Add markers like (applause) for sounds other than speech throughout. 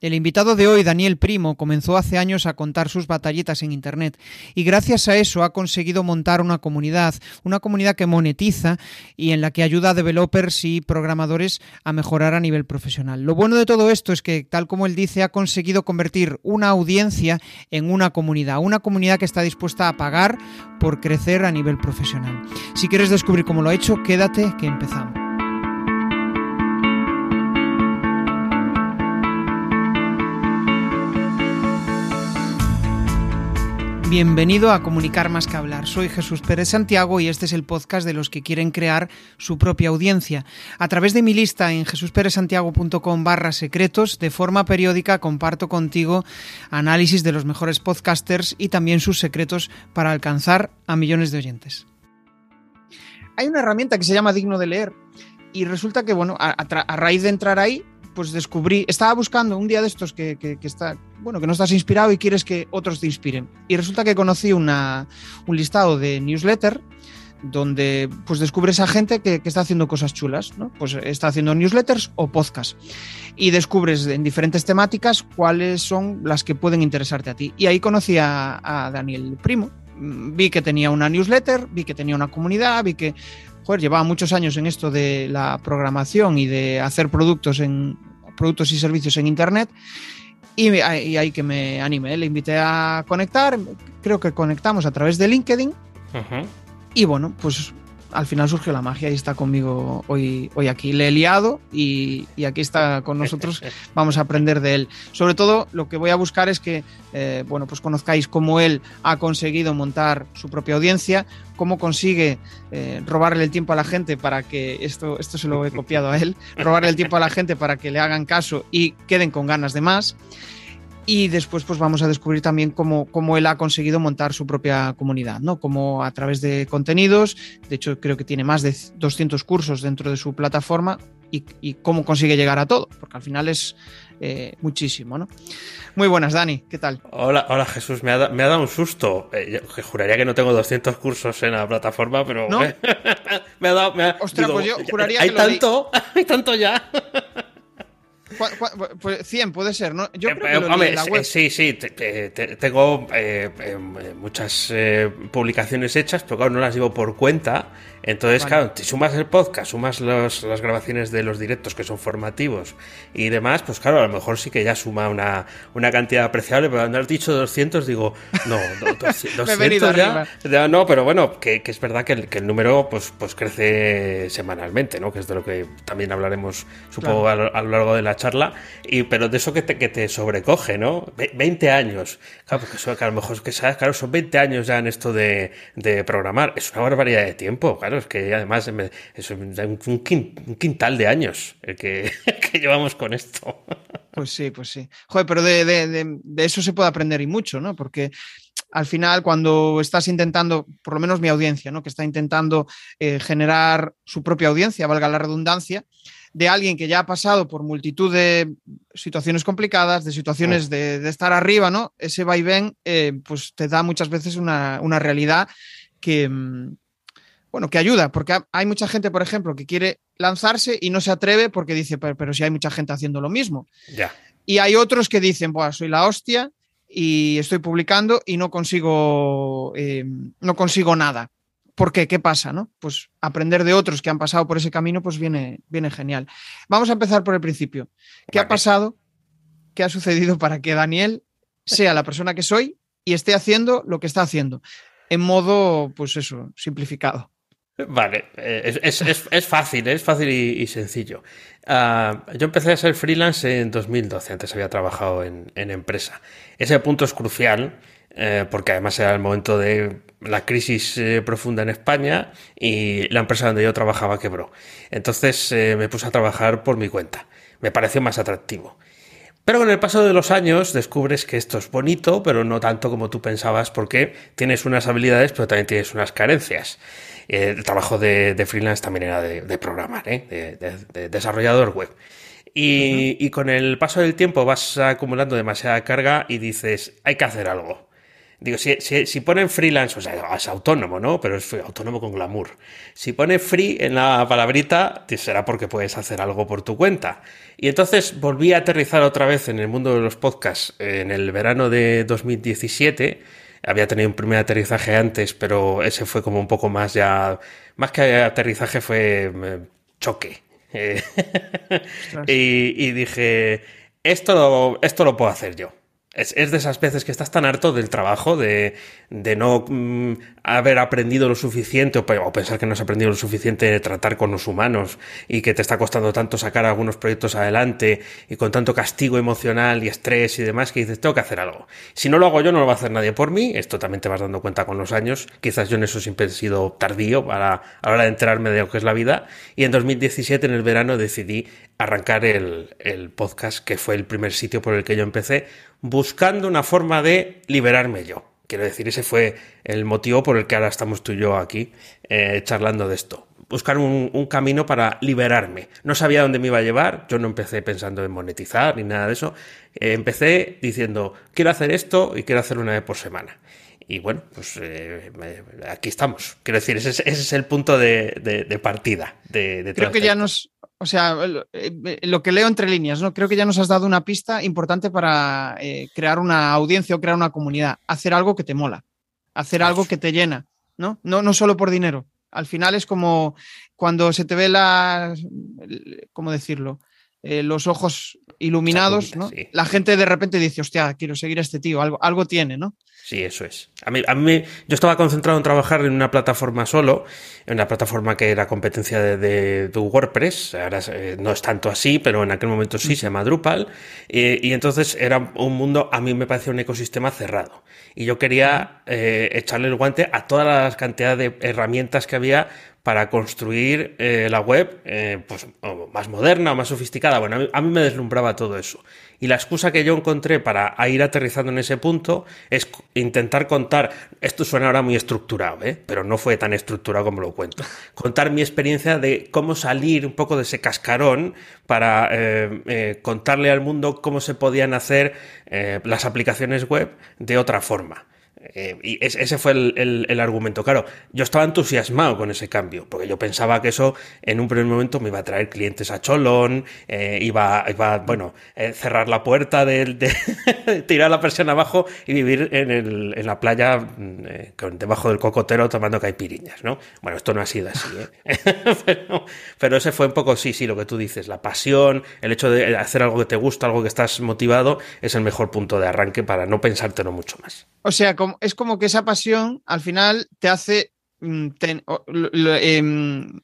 El invitado de hoy, Daniel Primo, comenzó hace años a contar sus batallitas en Internet y gracias a eso ha conseguido montar una comunidad, una comunidad que monetiza y en la que ayuda a developers y programadores a mejorar a nivel profesional. Lo bueno de todo esto es que, tal como él dice, ha conseguido convertir una audiencia en una comunidad, una comunidad que está dispuesta a pagar por crecer a nivel profesional. Si quieres descubrir cómo lo ha hecho, quédate que empezamos. Bienvenido a Comunicar más que hablar. Soy Jesús Pérez Santiago y este es el podcast de los que quieren crear su propia audiencia. A través de mi lista en jesusperezsantiago.com barra secretos, de forma periódica comparto contigo análisis de los mejores podcasters y también sus secretos para alcanzar a millones de oyentes. Hay una herramienta que se llama Digno de leer y resulta que, bueno, a, a raíz de entrar ahí, pues descubrí, estaba buscando un día de estos que, que, está, bueno, que no estás inspirado y quieres que otros te inspiren. Y resulta que conocí una, un listado de newsletter donde pues descubres a gente que, que, está haciendo cosas chulas, ¿no? Pues está haciendo newsletters o podcasts y descubres en diferentes temáticas cuáles son las que pueden interesarte a ti. Y ahí conocí a, a Daniel Primo, vi que tenía una newsletter, vi que tenía una comunidad, vi que joder, llevaba muchos años en esto de la programación y de hacer productos en productos y servicios en internet. Y, y ahí que me animé, le invité a conectar, creo que conectamos a través de LinkedIn. Uh -huh. y bueno, pues al final surgió la magia y está conmigo hoy, hoy aquí. Le he liado y, y, aquí está con nosotros. (laughs) Vamos a aprender de él. Sobre todo, lo que voy a buscar es que, eh, bueno, pues conozcáis cómo él ha conseguido montar su propia audiencia, cómo consigue eh, robarle el tiempo a la gente para que, esto, esto se lo he copiado a él, robarle el tiempo a la gente para que le hagan caso y queden con ganas de más y después pues vamos a descubrir también cómo, cómo él ha conseguido montar su propia comunidad, ¿no? Como a través de contenidos, de hecho creo que tiene más de 200 cursos dentro de su plataforma y, y cómo consigue llegar a todo, porque al final es eh, muchísimo, ¿no? Muy buenas, Dani, ¿qué tal? Hola, hola Jesús, me ha, me ha dado un susto. Eh, yo juraría que no tengo 200 cursos en la plataforma, pero ¿No? (laughs) me, ha dado... Me ha, Ostras, digo, pues yo juraría hay que tanto, (laughs) hay tanto ya. Pues 100 puede ser, ¿no? Yo eh, creo que lo hombre, en la web. Sí, sí, te, te, te, tengo eh, eh, muchas publicaciones hechas, pero claro, no las llevo por cuenta. Entonces, vale. claro, te sumas el podcast, sumas los, las grabaciones de los directos que son formativos y demás, pues claro, a lo mejor sí que ya suma una, una cantidad apreciable, pero cuando has dicho 200, digo, no, 200 (laughs) ya, ya, no, pero bueno, que, que es verdad que el, que el, número pues, pues crece semanalmente, ¿no? Que es de lo que también hablaremos, supongo, claro. a, lo, a, lo, largo de la charla, y, pero de eso que te, que te sobrecoge, ¿no? 20 años, claro, porque eso, que a lo mejor que sabes, claro, son 20 años ya en esto de, de programar, es una barbaridad de tiempo, claro, es que además es un quintal de años el que, (laughs) que llevamos con esto. Pues sí, pues sí. Joder, pero de, de, de, de, eso se puede aprender y mucho, ¿no? Porque al final, cuando estás intentando, por lo menos mi audiencia, ¿no? Que está intentando eh, generar su propia audiencia, valga la redundancia, de alguien que ya ha pasado por multitud de situaciones complicadas, de situaciones de, de estar arriba, ¿no? Ese vaivén, eh, pues te da muchas veces una, una realidad que, mm, bueno, que ayuda, porque hay mucha gente, por ejemplo, que quiere lanzarse y no se atreve porque dice, pero, pero si hay mucha gente haciendo lo mismo. Ya. Y hay otros que dicen, Buah, soy la hostia y estoy publicando y no consigo, eh, no consigo nada. ¿Por qué? ¿Qué pasa? ¿no? Pues aprender de otros que han pasado por ese camino, pues viene, viene genial. Vamos a empezar por el principio. ¿Qué vale. ha pasado? ¿Qué ha sucedido para que Daniel sea la persona que soy y esté haciendo lo que está haciendo? En modo, pues eso, simplificado. Vale, es, es, es, es, fácil, es fácil y, sencillo. Uh, yo empecé a ser freelance en 2012, antes había trabajado en, empresa. Ese punto es crucial eh, porque además era el momento de la crisis eh, profunda en España y la empresa donde yo trabajaba quebró. Entonces eh, me puse a trabajar por mi cuenta. Me pareció más atractivo. Pero con el paso de los años descubres que esto es bonito, pero no tanto como tú pensabas, porque tienes unas habilidades, pero también tienes unas carencias. Eh, el trabajo de, de, freelance también era de, de programar, ¿eh? de, de, desarrollador web. Y, uh -huh. y, con el paso del tiempo vas acumulando demasiada carga y dices, hay que hacer algo. Digo, si, si, ponen freelance, o sea, es autónomo, ¿no? Pero es autónomo con glamour. Si pone free en la palabrita, será porque puedes hacer algo por tu cuenta. Y entonces volví a aterrizar otra vez en el mundo de los podcasts en el verano de 2017. Había tenido un primer aterrizaje antes, pero ese fue como un poco más ya. Más que aterrizaje fue eh, choque. (laughs) y, y, dije, esto esto lo puedo hacer yo. Es, de esas veces que estás tan harto del trabajo, de, de no mm, haber aprendido lo suficiente o, pensar que no has aprendido lo suficiente de tratar con los humanos y que te está costando tanto sacar algunos proyectos adelante y con tanto castigo emocional y estrés y demás que dices, tengo que hacer algo. Si no lo hago yo, no lo va a hacer nadie por mí. Esto también te vas dando cuenta con los años. Quizás yo en eso siempre he sido tardío para, a la hora de enterarme de lo que es la vida. Y en 2017, en el verano, decidí arrancar el, el podcast, que fue el primer sitio por el que yo empecé buscando una forma de liberarme yo. Quiero decir, ese fue el motivo por el que ahora estamos tú y yo aquí eh, charlando de esto. Buscar un, camino para liberarme. No sabía dónde me iba a llevar, yo no empecé pensando en monetizar ni nada de eso. Eh, empecé diciendo, quiero hacer esto y quiero hacer una vez por semana. Y bueno, pues eh, aquí estamos. Quiero decir, ese, es el punto de, partida. De, Creo que ya nos, o sea, eh, lo que leo entre líneas, ¿no? Creo que ya nos has dado una pista importante para eh, crear una audiencia o crear una comunidad. Hacer algo que te mola, hacer algo que te llena, ¿no? No, no solo por dinero. Al final es como cuando se te ve la, ¿cómo decirlo? Eh, los ojos iluminados, ¿no? La gente de repente dice, hostia, quiero seguir a este tío, algo, algo tiene, ¿no? Sí, eso es. A mí, a mí, yo estaba concentrado en trabajar en una plataforma solo, en una plataforma que era competencia de, de, WordPress. Ahora eh, no es tanto así, pero en aquel momento sí, se llama Drupal. y entonces era un mundo, a mí me parecía un ecosistema cerrado. Y yo quería eh, echarle el guante a todas las cantidades de herramientas que había para construir eh, la web eh, pues, más moderna o más sofisticada. Bueno, a mí, me deslumbraba todo eso. Y la excusa que yo encontré para ir aterrizando en ese punto es intentar contar, esto suena ahora muy estructurado, ¿eh? pero no fue tan estructurado como lo cuento, contar mi experiencia de cómo salir un poco de ese cascarón para contarle al mundo cómo se podían hacer las aplicaciones web de otra forma. Eh, y ese fue el, argumento. Claro, yo estaba entusiasmado con ese cambio, porque yo pensaba que eso en un primer momento me iba a traer clientes a Cholón, eh, iba, iba, bueno, eh, cerrar la puerta, de, (laughs) tirar la presión abajo y vivir en, el, en la playa con, debajo del cocotero tomando caipiriñas, ¿no? Bueno, esto no ha sido así, (laughs) pero, pero, ese fue un poco, sí, sí, lo que tú dices, la pasión, el hecho de hacer algo que te gusta, algo que estás motivado, es el mejor punto de arranque para no pensártelo mucho más. O sea, es como que esa pasión al final te hace mm, em,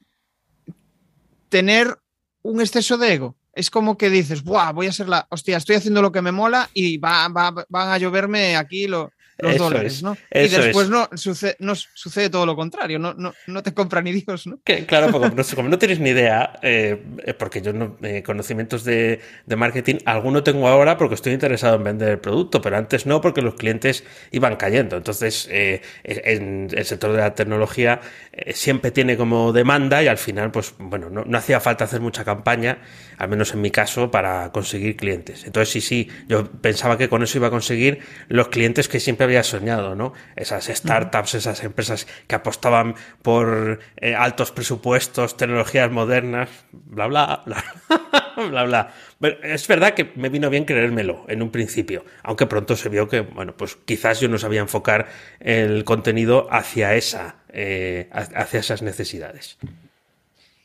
tener un exceso de ego. Es como que dices, Buah, voy a ser la. Hostia, estoy haciendo lo que me mola y va, van a lloverme aquí lo, los dólares, ¿no? Y después no sucede, no sucede todo lo contrario, no, no, no te compra ni Dios, ¿no? claro, como no, tienes ni idea, eh, porque yo no, eh, conocimientos de, de, marketing, alguno tengo ahora porque estoy interesado en vender el producto, pero antes no porque los clientes iban cayendo. Entonces, eh, en el sector de la tecnología siempre tiene como demanda y al final, pues bueno, no, no hacía falta hacer mucha campaña, al menos en mi caso, para conseguir clientes. Entonces, sí, sí, yo pensaba que con eso iba a conseguir los clientes que siempre había soñado, ¿no? Esas startups, esas empresas que apostaban por eh, altos presupuestos, tecnologías modernas, bla, bla, bla, (laughs) bla, bla. es verdad que me vino bien creérmelo en un principio, aunque pronto se vio que, bueno, pues quizás yo no sabía enfocar el contenido hacia esa, eh, hacia esas necesidades.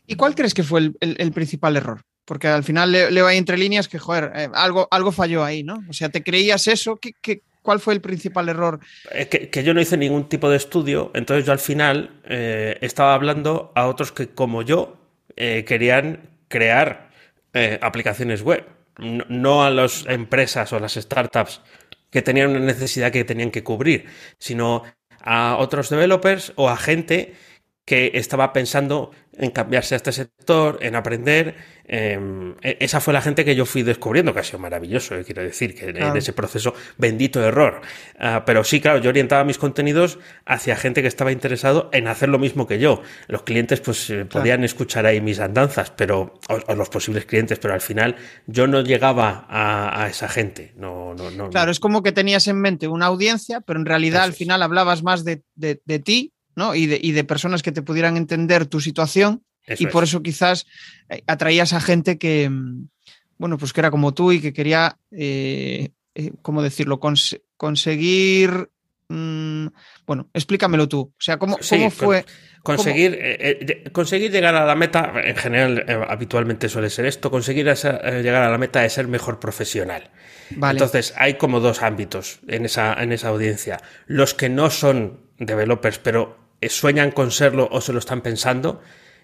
¿Y cuál crees que fue el, principal error? Porque al final leo ahí entre líneas que, joder, eh, algo, algo falló ahí, ¿no? O sea, ¿te creías eso? ¿Qué, qué, ¿Cuál fue el principal error? Que, yo no hice ningún tipo de estudio, entonces yo al final eh, estaba hablando a otros que como yo eh, querían crear eh, aplicaciones web, no, a las empresas o las startups que tenían una necesidad que tenían que cubrir, sino a otros developers o a gente que estaba pensando en cambiarse a este sector, en aprender Em, e, esa fue la gente que yo fui descubriendo, que ha sido maravilloso, eh, quiero decir, que en ese proceso bendito error. Ah, pero sí, claro, yo orientaba mis contenidos hacia gente que estaba interesado en hacer lo mismo que yo. Los clientes pues eh, podían escuchar ahí mis andanzas, pero o, los posibles clientes, pero al final yo no llegaba a, esa gente. No, no, no, claro, es como que tenías en mente una audiencia, pero en realidad al final hablabas más de, ti ¿no? y, de, y de personas que te pudieran entender tu situación y por eso quizás eh, atraías a gente que, mm, bueno, pues que era como tú y que quería, eh, eh, ¿cómo decirlo? conseguir... Mm, bueno, explícamelo tú. O sea, ¿cómo, fue? Conseguir, conseguir llegar a la meta, en general, habitualmente suele ser esto, conseguir llegar a la meta de ser mejor profesional. Entonces, hay como dos ámbitos en esa, en esa audiencia. Los que no son developers, pero sueñan con serlo o se lo están pensando,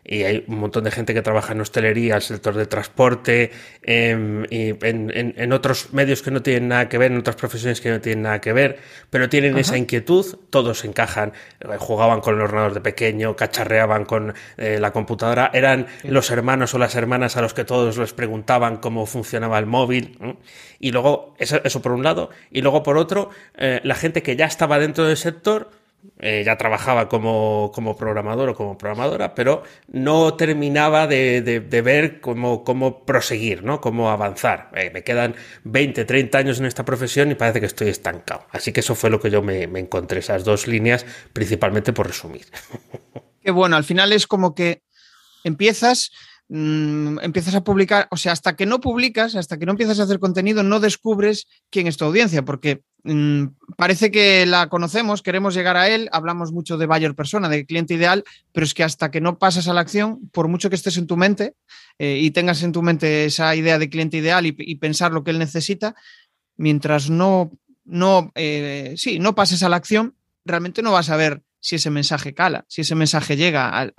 y hay un montón de gente que trabaja en hostelería, el sector de transporte, em, y en, otros medios que no tienen nada que ver, en otras profesiones que no tienen nada que ver, pero tienen esa inquietud, todos encajan, eh, jugaban con el ordenador de pequeño, cacharreaban con eh, la computadora, eran los hermanos o las hermanas a los que todos les preguntaban cómo funcionaba el móvil, y luego, eso, eso, por un lado, y luego por otro, eh, la gente que ya estaba dentro del sector, eh, ya trabajaba como, como, programador o como programadora, pero no terminaba de, de, ver cómo, cómo, proseguir, ¿no? Cómo avanzar. Eh, me quedan 20, 30 años en esta profesión y parece que estoy estancado. Así que eso fue lo que yo me, encontré, esas dos líneas, principalmente por resumir. (laughs) Qué bueno, al final es como que empiezas Mm, empiezas a publicar, o sea, hasta que no publicas, hasta que no empiezas a hacer contenido, no descubres quién es tu audiencia, porque mm, parece que la conocemos, queremos llegar a él, hablamos mucho de buyer persona, de cliente ideal, pero es que hasta que no pasas a la acción, por mucho que estés en tu mente eh, y tengas en tu mente esa idea de cliente ideal y, pensar lo que él necesita, mientras no, no, eh, sí, no pases a la acción, realmente no vas a ver si ese mensaje cala, si ese mensaje llega al,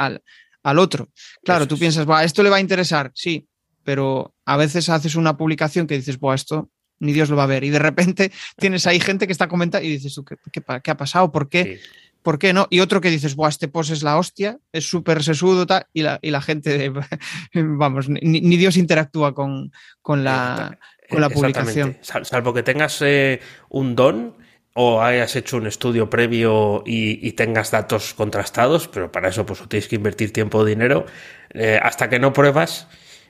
al otro. Claro, tú piensas, va, esto le va a interesar, sí, pero a veces haces una publicación que dices, Buah, esto ni Dios lo va a ver. Y de repente (laughs) tienes ahí gente que está comentando y dices, ¿qué, qué, ha pasado? ¿Por qué? ¿Por qué no? Y otro que dices, Buah, este post es la hostia, es súper sesudo, tal, y la, y la gente, (laughs) vamos, ni, Dios interactúa con, con la, con la publicación. Salvo que tengas eh, un don o hayas hecho un estudio previo y, tengas datos contrastados, pero para eso pues tienes que invertir tiempo o dinero, eh, hasta que no pruebas,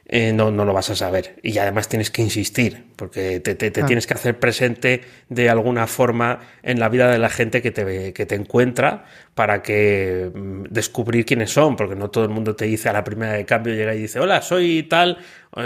eh, no, no lo vas a saber. Y además tienes que insistir, porque te, te, tienes que hacer presente de alguna forma en la vida de la gente que te, que te encuentra para que mm, descubrir quiénes son, porque no todo el mundo te dice a la primera de cambio, llega y dice, hola, soy tal,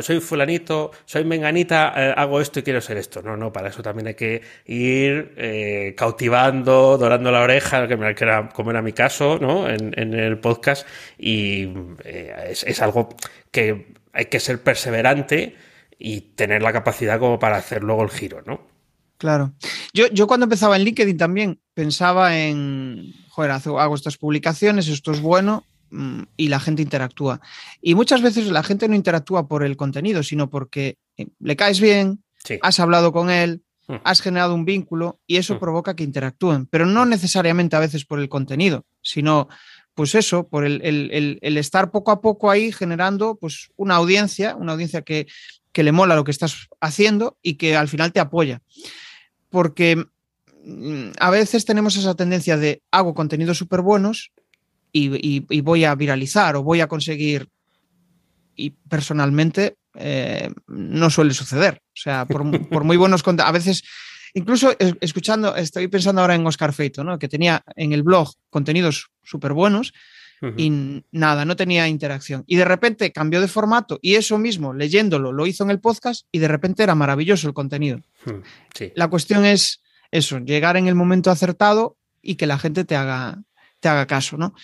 soy fulanito, soy menganita, eh, hago esto y quiero ser esto. No, no, para eso también hay que ir eh, cautivando, dorando la oreja, que, era, como era mi caso, ¿no? En, en el podcast, y es, es algo que hay que ser perseverante y tener la capacidad como para hacer luego el giro, ¿no? Claro. Yo, yo cuando empezaba en LinkedIn también pensaba en, joder, hago estas publicaciones, esto es bueno mm, y la gente interactúa. Y muchas veces la gente no interactúa por el contenido, sino porque eh, le caes bien, has hablado con él, mm. has generado un vínculo y eso mm. provoca que interactúen, pero no necesariamente a veces por el contenido, sino pues eso, por el, estar poco a poco ahí generando pues una audiencia, una audiencia que, le mola lo que estás haciendo y que al final te apoya. Porque mm, a veces tenemos esa tendencia de hago contenidos súper buenos y, voy a viralizar o voy a conseguir. Y personalmente eh, no suele suceder. O sea, por, por muy buenos contenidos, a veces Incluso escuchando, estoy pensando ahora en Oscar Feito, ¿no? que tenía en el blog contenidos súper buenos y nada, no tenía interacción. Y de repente cambió de formato y eso mismo, leyéndolo, lo hizo en el podcast y de repente era maravilloso el contenido. La cuestión es eso, llegar en el momento acertado y que la gente te haga, te haga caso. ¿no?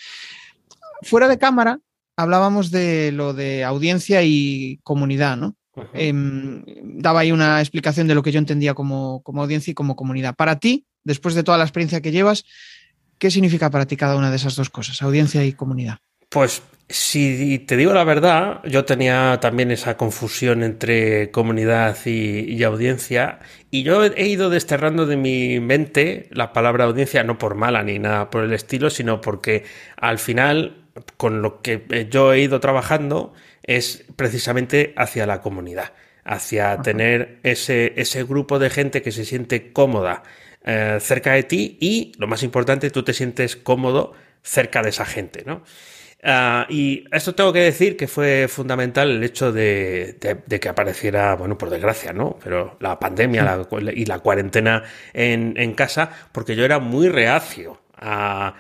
Fuera de cámara, hablábamos de lo de audiencia y comunidad, ¿no? Em, daba ahí una explicación de lo que yo entendía como, audiencia y como comunidad. Para ti, después de toda la experiencia que llevas, ¿qué significa para ti cada una de esas dos cosas, audiencia y comunidad? Pues si te digo la verdad, yo tenía también esa confusión entre comunidad y, audiencia y yo he ido desterrando de mi mente la palabra audiencia, no por mala ni nada por el estilo, sino porque al final, con lo que yo he ido trabajando, es precisamente hacia la comunidad, hacia tener ese, ese grupo de gente que se siente cómoda eh, cerca de ti y, lo más importante, tú te sientes cómodo cerca de esa gente, ¿no? Ah, y esto tengo que decir que fue fundamental el hecho de, que apareciera, bueno, por desgracia, ¿no? Pero la pandemia y la cuarentena en, casa, porque yo era muy reacio a,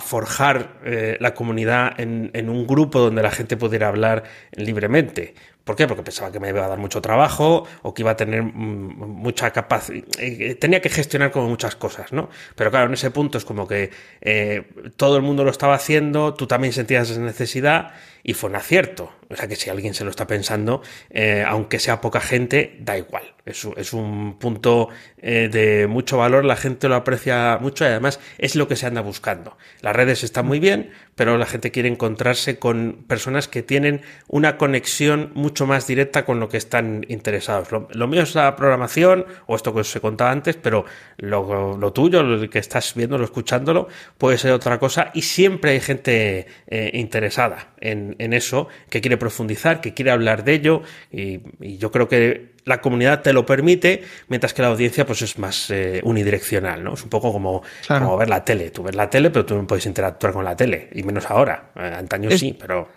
forjar eh, la comunidad en, en, un grupo donde la gente pudiera hablar libremente. ¿Por qué? Porque pensaba que me iba a dar mucho trabajo o que iba a tener mm, mucha capacidad. Eh, tenía que gestionar como muchas cosas, ¿no? Pero claro, en ese punto es como que eh, todo el mundo lo estaba haciendo, tú también sentías esa necesidad y fue un acierto. O sea que si alguien se lo está pensando, eh, aunque sea poca gente, da igual. Es, es un punto eh, de mucho valor, la gente lo aprecia mucho y además es lo que se anda buscando. Las redes están muy bien, pero la gente quiere encontrarse con personas que tienen una conexión mucho más directa con lo que están interesados. Lo, mío es la programación, o esto que os he contado antes, pero lo, lo tuyo, lo que estás viéndolo, escuchándolo, puede ser otra cosa y siempre hay gente eh, interesada en, en eso que quiere profundizar, que quiere hablar de ello y, yo creo que la comunidad te lo permite, mientras que la audiencia pues es más eh, unidireccional, ¿no? Es un poco como, como, ver la tele. Tú ves la tele, pero tú no puedes interactuar con la tele, y menos ahora. Eh, antaño sí, pero...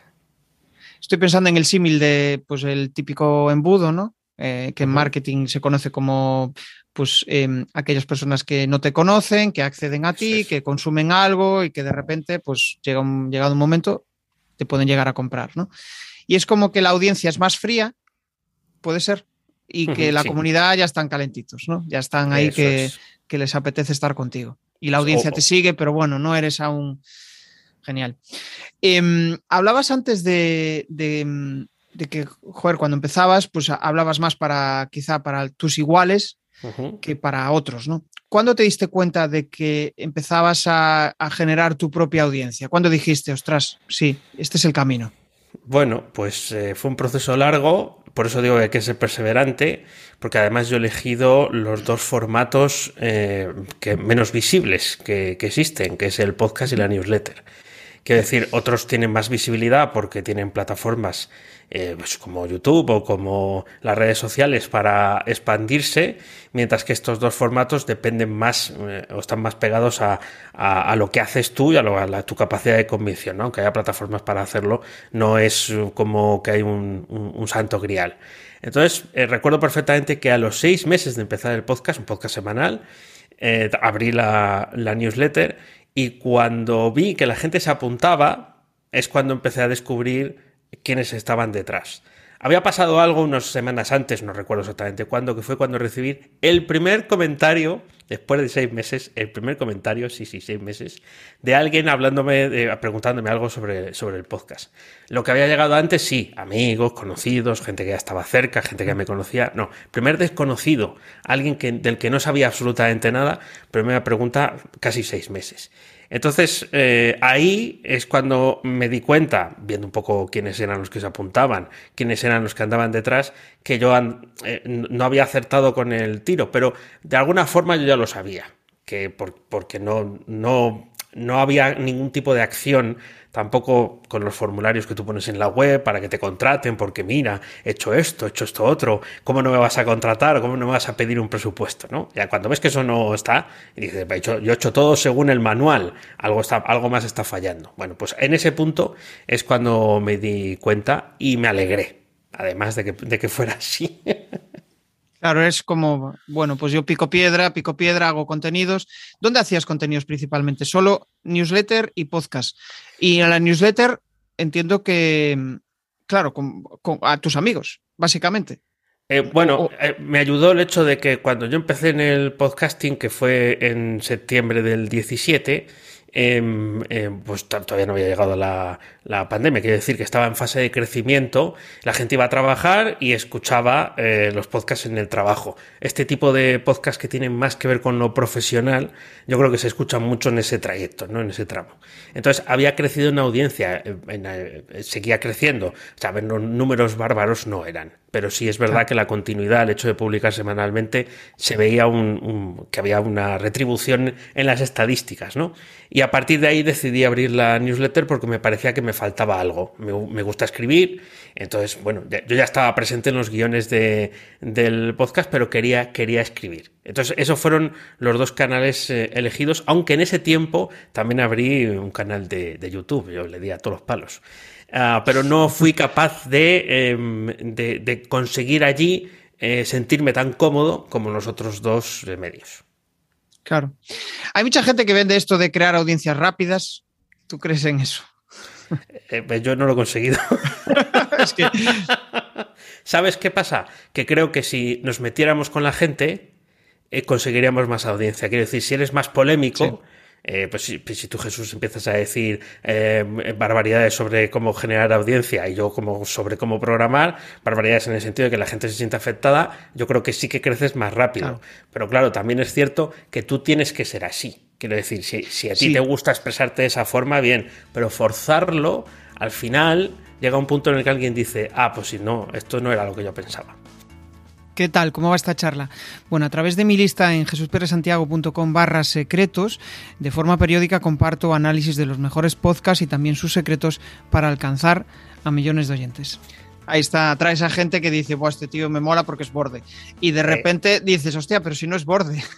Estoy pensando en el símil de, pues, el típico embudo, ¿no? Eh, que en marketing se conoce como pues em, aquellas personas que no te conocen, que acceden a ti, que consumen algo y que de repente, pues llega un, llegado un momento, te pueden llegar a comprar, ¿no? y es como que la audiencia es más fría, puede ser, y que la comunidad ya están calentitos, ¿no? Ya están ahí que, les apetece estar contigo. Y la audiencia te sigue, pero bueno, no eres aún genial. Em, hablabas antes de, que, joder, cuando empezabas, pues hablabas más para quizá para tus iguales que para otros, ¿no? ¿Cuándo te diste cuenta de que empezabas a, generar tu propia audiencia? ¿Cuándo dijiste, ostras, sí, este es el camino? Bueno, pues eh, fue un proceso largo, por eso digo que hay que ser perseverante, porque además yo he elegido los dos formatos eh, que menos visibles que, que, existen, que es el podcast y la newsletter. Quiero decir, otros tienen más visibilidad porque tienen plataformas eh, pues como YouTube o como las redes sociales para expandirse, mientras que estos dos formatos dependen más eh, o están más pegados a, a, lo que haces tú y a, tu capacidad de convicción. ¿no? Aunque haya plataformas para hacerlo, no es como que hay un, santo grial. Entonces, eh, recuerdo perfectamente que a los seis meses de empezar el podcast, un podcast semanal, abrí la newsletter y cuando vi que la gente se apuntaba, es cuando empecé a descubrir quiénes estaban detrás. Había pasado algo unas semanas antes, no recuerdo exactamente cuándo, que fue cuando recibí el primer comentario, después de seis meses, el primer comentario, sí, sí, seis meses, de alguien hablándome, preguntándome algo sobre, sobre el podcast. Lo que había llegado antes, sí, amigos, conocidos, gente que ya estaba cerca, gente que me conocía. No, primer desconocido, alguien que, del que no sabía absolutamente nada, primera pregunta, casi seis meses. Entonces, eh, ahí es cuando me di cuenta, viendo un poco quiénes eran los que se apuntaban, quiénes eran los que andaban detrás, que yo eh, no había acertado con el tiro, pero de alguna forma yo ya lo sabía, que porque no, no, no había ningún tipo de acción tampoco con los formularios que tú pones en la web para que te contraten, porque mira, he hecho esto, he hecho esto otro, ¿cómo no me vas a contratar? ¿Cómo no me vas a pedir un presupuesto? ¿no? Ya cuando ves que eso no está, y dices, yo he hecho todo según el manual, algo, está, algo más está fallando. Bueno, pues en ese punto es cuando me di cuenta y me alegré, además de que, de que fuera así. (laughs) Claro, es como, bueno, pues yo pico piedra, pico piedra, hago contenidos. ¿Dónde hacías contenidos principalmente? Solo newsletter y podcast. Y en la newsletter entiendo que, claro, con, a tus amigos, básicamente. Eh, bueno, eh, me ayudó el hecho de que cuando yo empecé en el podcasting, que fue en septiembre del 17, Em, em, pues todavía no había llegado la, la, pandemia, quiere decir que estaba en fase de crecimiento, la gente iba a trabajar y escuchaba eh, los podcasts en el trabajo. Este tipo de podcasts que tienen más que ver con lo profesional, yo creo que se escuchan mucho en ese trayecto, ¿no? en ese tramo. Entonces había crecido una audiencia, eh, seguía creciendo, o sea, los números bárbaros no eran, pero sí es verdad que la continuidad, el hecho de publicar semanalmente, se veía un, que había una retribución en las estadísticas, ¿no? Y a partir de ahí decidí abrir la newsletter porque me parecía que me faltaba algo. Me, gusta escribir, entonces, bueno, yo ya estaba presente en los guiones de, del podcast, pero quería, quería escribir. Entonces, esos fueron los dos canales eh, elegidos, aunque en ese tiempo también abrí un canal de, YouTube, yo le di a todos los palos. Ah, pero no fui capaz de, em, de, conseguir allí eh, sentirme tan cómodo como los otros dos medios. Claro. Hay mucha gente que vende esto de crear audiencias rápidas. ¿Tú crees en eso? Eh, pues yo no lo he conseguido. (laughs) ¿Sabes qué pasa? Que creo que si nos metiéramos con la gente, eh, conseguiríamos más audiencia. Quiero decir, si eres más polémico, eh, pues, pues, si, tú Jesús empiezas a decir eh, barbaridades sobre cómo generar audiencia y yo como sobre cómo programar, barbaridades en el sentido de que la gente se sienta afectada, yo creo que sí que creces más rápido. Pero claro, también es cierto que tú tienes que ser así. Quiero decir, si, a ti te gusta expresarte de esa forma, bien, pero forzarlo, al final llega un punto en el que alguien dice, ah, pues si no, esto no era lo que yo pensaba. ¿Qué tal? ¿Cómo va esta charla? Bueno, a través de mi lista en jesusperesantiago.com barra secretos, de forma periódica comparto análisis de los mejores podcasts y también sus secretos para alcanzar a millones de oyentes ahí está, trae esa gente que dice, Buah, este tío me mola porque es borde. Y de repente dices, hostia, pero si no es borde. (laughs)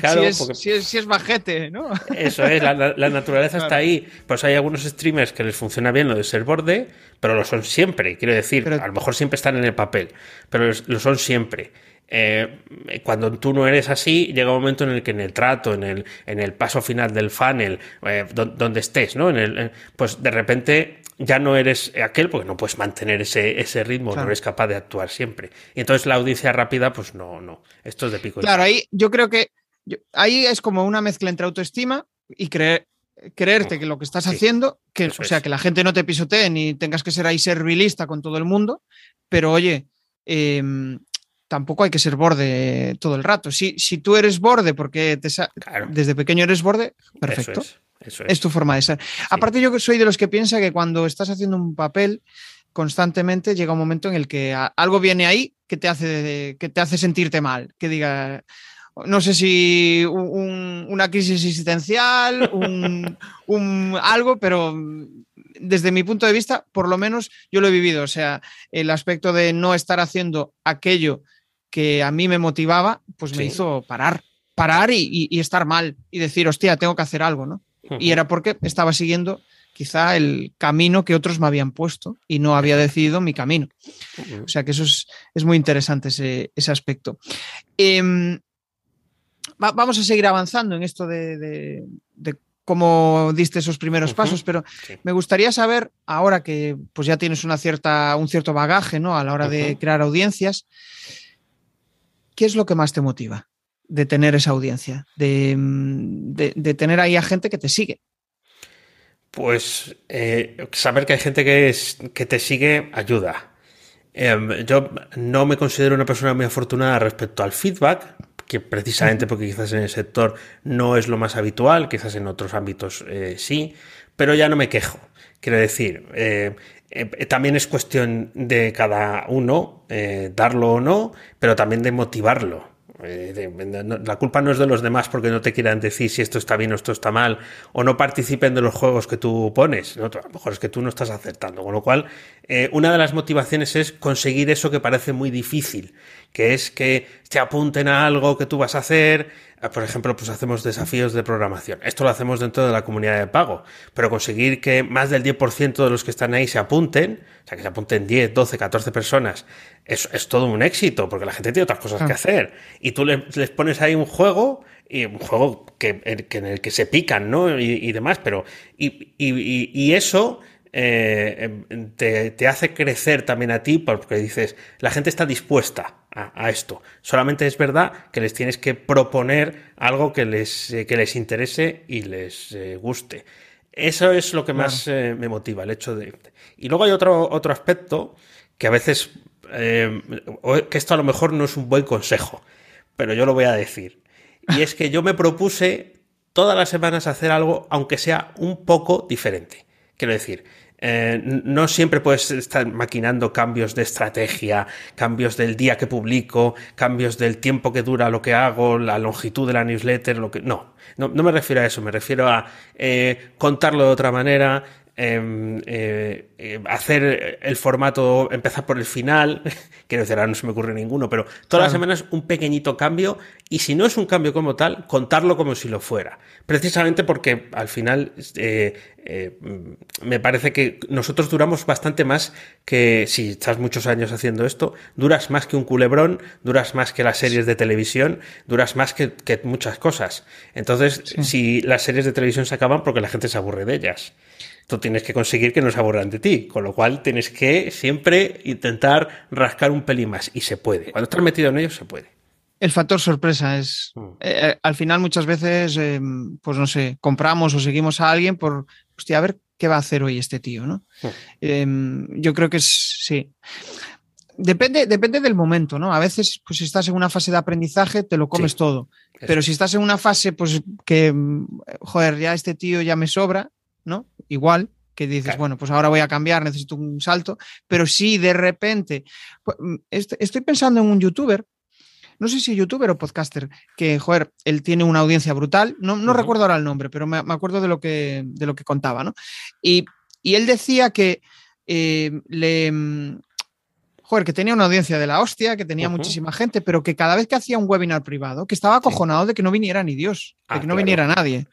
Claro, si, es, si, es, bajete, ¿no? Eso es, la, naturaleza está ahí. Pues hay algunos streamers que les funciona bien lo de ser borde, pero lo son siempre. Quiero decir, a lo mejor siempre están en el papel, pero lo son siempre. Eh, cuando tú no eres así, llega un momento en el que en el trato, en el, en el paso final del funnel, eh, donde estés, ¿no? En el, pues de repente ya no eres aquel porque no puedes mantener ese, ese ritmo, no eres capaz de actuar siempre. Y entonces la audiencia rápida, pues no, no. Esto es de pico. Claro, ahí yo creo que ahí es como una mezcla entre autoestima y creer, creerte que lo que estás haciendo, que, o sea, que la gente no te pisotee ni tengas que ser ahí servilista con todo el mundo, pero oye, em, tampoco hay que ser borde todo el rato. Si, si tú eres borde porque desde pequeño eres borde, perfecto es. Tu forma de ser. Aparte, yo soy de los que piensa que cuando estás haciendo un papel constantemente llega un momento en el que algo viene ahí que te hace, que te hace sentirte mal, que diga, no sé si una crisis existencial, (laughs) un, algo, pero desde mi punto de vista, por lo menos yo lo he vivido. O sea, el aspecto de no estar haciendo aquello que a mí me motivaba, pues me hizo parar, parar y, y, estar mal y decir, hostia, tengo que hacer algo, ¿no? Y era porque estaba siguiendo quizá el camino que otros me habían puesto y no había decidido mi camino. O sea que eso es, muy interesante ese, aspecto. Em, vamos a seguir avanzando en esto de, cómo diste esos primeros pasos, pero me gustaría saber, ahora que pues ya tienes una cierta, un cierto bagaje ¿no? a la hora de crear audiencias, ¿qué es lo que más te motiva? De tener esa audiencia, de, tener ahí a gente que te sigue? Pues eh, saber que hay gente que, que te sigue ayuda. Em, yo no me considero una persona muy afortunada respecto al feedback, que precisamente porque quizás en el sector no es lo más habitual, quizás en otros ámbitos eh, sí, pero ya no me quejo. Quiero decir, eh, también es cuestión de cada uno darlo o no, pero también de motivarlo. Eh, la culpa no es de los demás porque no te quieran decir si esto está bien o esto está mal, o no participen de los juegos que tú pones. A lo mejor es que tú no estás acertando. Con lo cual, eh, una de las motivaciones es conseguir eso que parece muy difícil, que es que te apunten a algo que tú vas a hacer, por ejemplo, pues hacemos desafíos de programación. Esto lo hacemos dentro de la comunidad de pago, pero conseguir que más del 10% de los que están ahí se apunten, o sea, que se apunten 10, 12, 14 personas, es, es todo un éxito, porque la gente tiene otras cosas que hacer. Y tú les, pones ahí un juego, y un juego que, en el que se pican, ¿no? Y, demás, pero. Y, y eso eh, em, te, hace crecer también a ti porque dices, la gente está dispuesta a, esto. Solamente es verdad que les tienes que proponer algo que les, eh, que les interese y les eh, guste. Eso es lo que más me motiva, el hecho de... Y luego hay otro, otro aspecto que a veces, que esto a lo mejor no es un buen consejo, pero yo lo voy a decir. Y es que yo me propuse todas las semanas hacer algo, aunque sea un poco diferente. Quiero decir, eh, no siempre puedes estar maquinando cambios de estrategia, cambios del día que publico, cambios del tiempo que dura lo que hago, la longitud de la newsletter, lo que. No, no, me refiero a eso, me refiero a eh, contarlo de otra manera, eh, eh, hacer el formato, empezar por el final, (laughs) quiero decir, ahora no se me ocurre ninguno, pero todas las semanas un pequeñito cambio y si no es un cambio como tal, contarlo como si lo fuera. Precisamente porque al final eh, me parece que nosotros duramos bastante más que si estás muchos años haciendo esto, duras más que un culebrón, duras más que las series de televisión, duras más que, muchas cosas. Entonces, si las series de televisión se acaban porque la gente se aburre de ellas tú tienes que conseguir que no se aburran de ti, con lo cual tienes que siempre intentar rascar un pelín más y se puede. Cuando estás metido en ello, se puede. El factor sorpresa es, mm. eh, eh, al final muchas veces, eh, pues no sé, compramos o seguimos a alguien por, hostia, a ver qué va a hacer hoy este tío, ¿no? Mm. Em, yo creo que es, sí. Depende, depende del momento, ¿no? A veces, pues si estás en una fase de aprendizaje, te lo comes todo. Pero si estás en una fase, pues que, joder, ya este tío ya me sobra, ¿no? Igual que dices, bueno, pues ahora voy a cambiar, necesito un salto, pero si de repente, pues, mm, estoy pensando en un youtuber, no sé si youtuber o podcaster, que, joder, él tiene una audiencia brutal, no, no recuerdo ahora el nombre, pero me, acuerdo de lo que, de lo que contaba, ¿no? Y, él decía que eh, le, mm, joder, que tenía una audiencia de la hostia, que tenía muchísima gente, pero que cada vez que hacía un webinar privado, que estaba acojonado de que no viniera ni Dios, de ah, que no viniera nadie.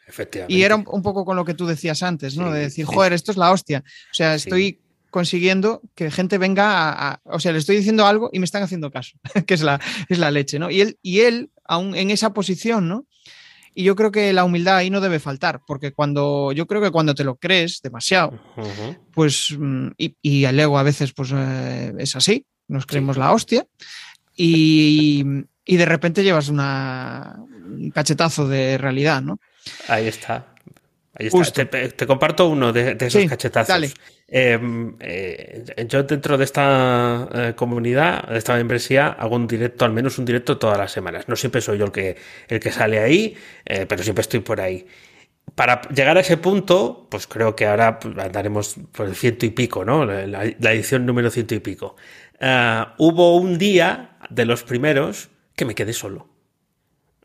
Y era un, poco con lo que tú decías antes, ¿no? de decir, joder, esto es la hostia. O sea, estoy consiguiendo que gente venga a, O sea, le estoy diciendo algo y me están haciendo caso, (laughs) que es la, es la leche, ¿no? Y él, y él, aún en esa posición, ¿no? Y yo creo que la humildad ahí no debe faltar, porque cuando yo creo que cuando te lo crees demasiado, pues, mm, y, el ego a veces pues eh, es así, nos creemos la hostia, y, de repente llevas una, un cachetazo de realidad, ¿no? Ahí está. Ahí está. Te, comparto uno de, esos cachetazos. Em, eh, yo dentro de esta eh, comunidad, de esta membresía, hago un directo, al menos un directo todas las semanas. No siempre soy yo el que, el que sale ahí, eh, pero siempre estoy por ahí. Para llegar a ese punto, pues creo que ahora pues, andaremos por el ciento y pico, ¿no? La, edición número ciento y pico. hubo un día de los primeros que me quedé solo.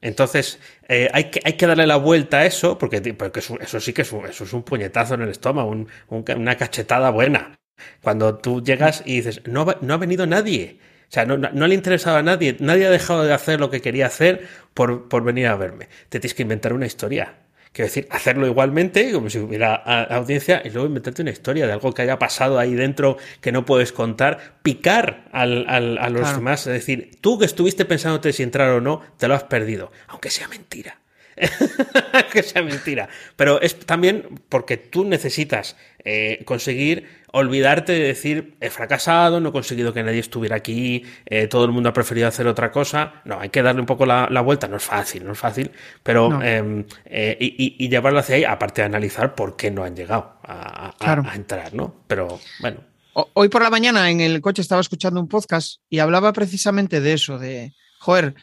Entonces, eh, hay, que, hay que darle la vuelta a eso, porque, porque eso, sí que es un, eso es un puñetazo en el estómago, una cachetada buena. Cuando tú llegas y dices, no, no ha venido nadie. O sea, no, no, le interesaba a nadie. Nadie ha dejado de hacer lo que quería hacer por, por venir a verme. Te tienes que inventar una historia. Quiero decir, hacerlo igualmente, como si hubiera audiencia, y luego inventarte una historia de algo que haya pasado ahí dentro que no puedes contar, picar al, a los demás, es decir, tú que estuviste pensándote si entrar o no, te lo has perdido, aunque sea mentira. (laughs) que sea mentira. Pero es también porque tú necesitas eh, conseguir olvidarte de decir he fracasado, no he conseguido que nadie estuviera aquí, eh, todo el mundo ha preferido hacer otra cosa. No, hay que darle un poco la, vuelta. No es fácil, no es fácil, pero em, eh, y, llevarlo hacia ahí, aparte de analizar por qué no han llegado a, a entrar, ¿no? Pero bueno. Hoy por la mañana en el coche estaba escuchando un podcast y hablaba precisamente de eso, de, joder,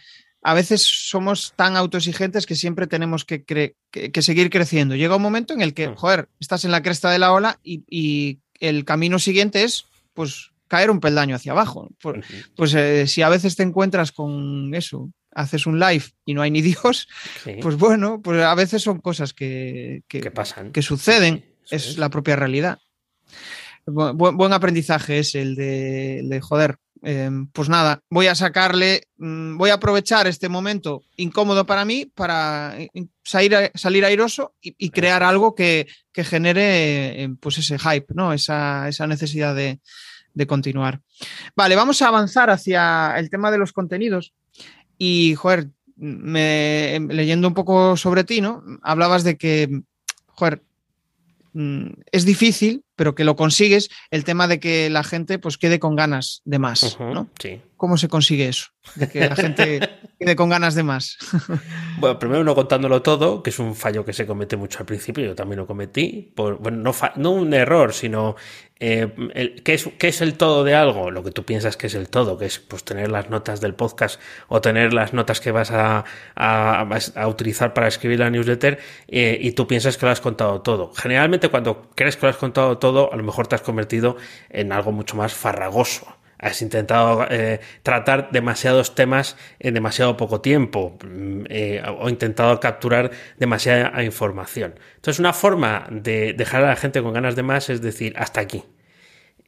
a veces somos tan autoexigentes que siempre tenemos que, seguir creciendo. Llega un momento en el que, mm. joder, estás en la cresta de la ola y, el camino siguiente es, pues, caer un peldaño hacia abajo. Pues, pues eh, si a veces te encuentras con eso, haces un live y no hay ni (laughs) Dios, pues bueno, pues a veces son cosas que, pasan, que suceden, es, la propia realidad. buen aprendizaje es el de, el de joder, Em, pues nada, voy a sacarle, mm, voy a aprovechar este momento incómodo para mí para eh, salir, salir airoso y, crear algo que, genere em, pues ese hype, ¿no? esa, necesidad de, continuar. Vale, vamos a avanzar hacia el tema de los contenidos y, joder, em, leyendo un poco sobre ti, ¿no? Hablabas de que, joder, es difícil pero que lo consigues, el tema de que la gente pues quede con ganas de más, ¿no? Sí. ¿Cómo se consigue eso? De que la gente (laughs) quede con ganas de más. Bueno, primero no contándolo todo, que es un fallo que se comete mucho al principio, yo también lo cometí. Por, bueno, no, no un error, sino eh, ¿qué, es, ¿qué, es, el todo de algo? Lo que tú piensas que es el todo, que es pues tener las notas del podcast o tener las notas que vas a, a, utilizar para escribir la newsletter eh, y tú piensas que lo has contado todo. Generalmente cuando crees que lo has contado todo, a lo mejor te has convertido en algo mucho más farragoso has intentado eh, tratar demasiados temas en demasiado poco tiempo mm, eh, o intentado capturar demasiada información. Entonces, una forma de dejar a la gente con ganas de más es decir, hasta aquí.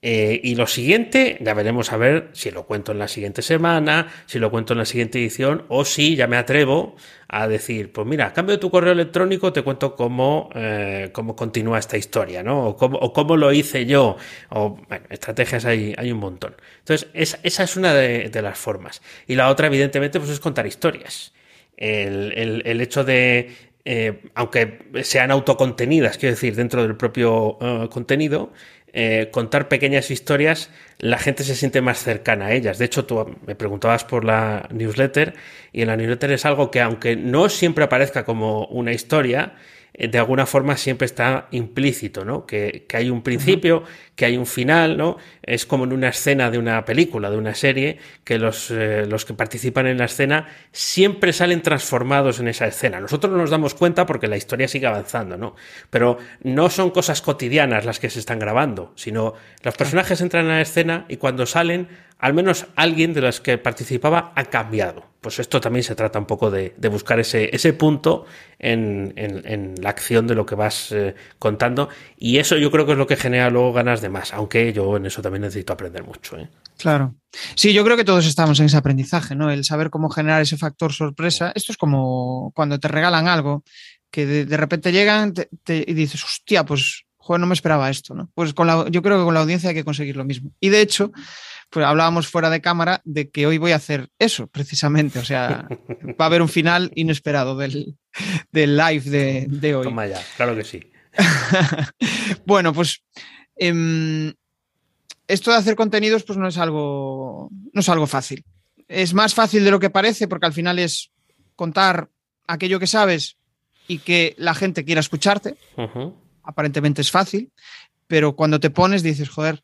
Eh, y lo siguiente, ya veremos a ver si lo cuento en la siguiente semana, si lo cuento en la siguiente edición, o si ya me atrevo a decir, pues mira, a cambio de tu correo electrónico te cuento cómo, eh, cómo continúa esta historia, ¿no? O cómo, lo hice yo. O, bueno, estrategias hay, hay un montón. Entonces, esa es una de, las formas. Y la otra, evidentemente, pues es contar historias. El, el, hecho de eh, aunque sean autocontenidas, quiero decir, dentro del propio contenido, eh, contar pequeñas historias, la gente se siente más cercana a ellas. De hecho, tú me preguntabas por la newsletter y en la newsletter es algo que aunque no siempre aparezca como una historia, de alguna forma siempre está implícito, ¿no? Que, que hay un principio, que hay un final, ¿no? Es como en una escena de una película, de una serie, que los, eh, los que participan en la escena siempre salen transformados en esa escena. Nosotros no nos damos cuenta porque la historia sigue avanzando, ¿no? Pero no son cosas cotidianas las que se están grabando, sino los personajes entran en la escena y cuando salen al menos alguien de los que participaba ha cambiado. Pues esto también se trata un poco de, buscar ese, ese punto en, en, la acción de lo que vas eh, contando y eso yo creo que es lo que genera luego ganas de más, aunque yo en eso también necesito aprender mucho. ¿eh? Claro. Sí, yo creo que todos estamos en ese aprendizaje, ¿no? El saber cómo generar ese factor sorpresa. Esto es como cuando te regalan algo que de, repente llegan te, y dices, hostia, pues joder, no me esperaba esto, ¿no? Pues con la, yo creo que con la audiencia hay que conseguir lo mismo. Y de hecho, pues hablábamos fuera de cámara de que hoy voy a hacer eso, precisamente. O sea, va a haber un final inesperado del, del live de, de, hoy. Toma ya, claro que sí. (laughs) bueno, pues eh, esto de hacer contenidos, pues no es algo, no es algo fácil. Es más fácil de lo que parece, porque al final es contar aquello que sabes y que la gente quiera escucharte. Uh -huh. Aparentemente es fácil, pero cuando te pones dices, joder,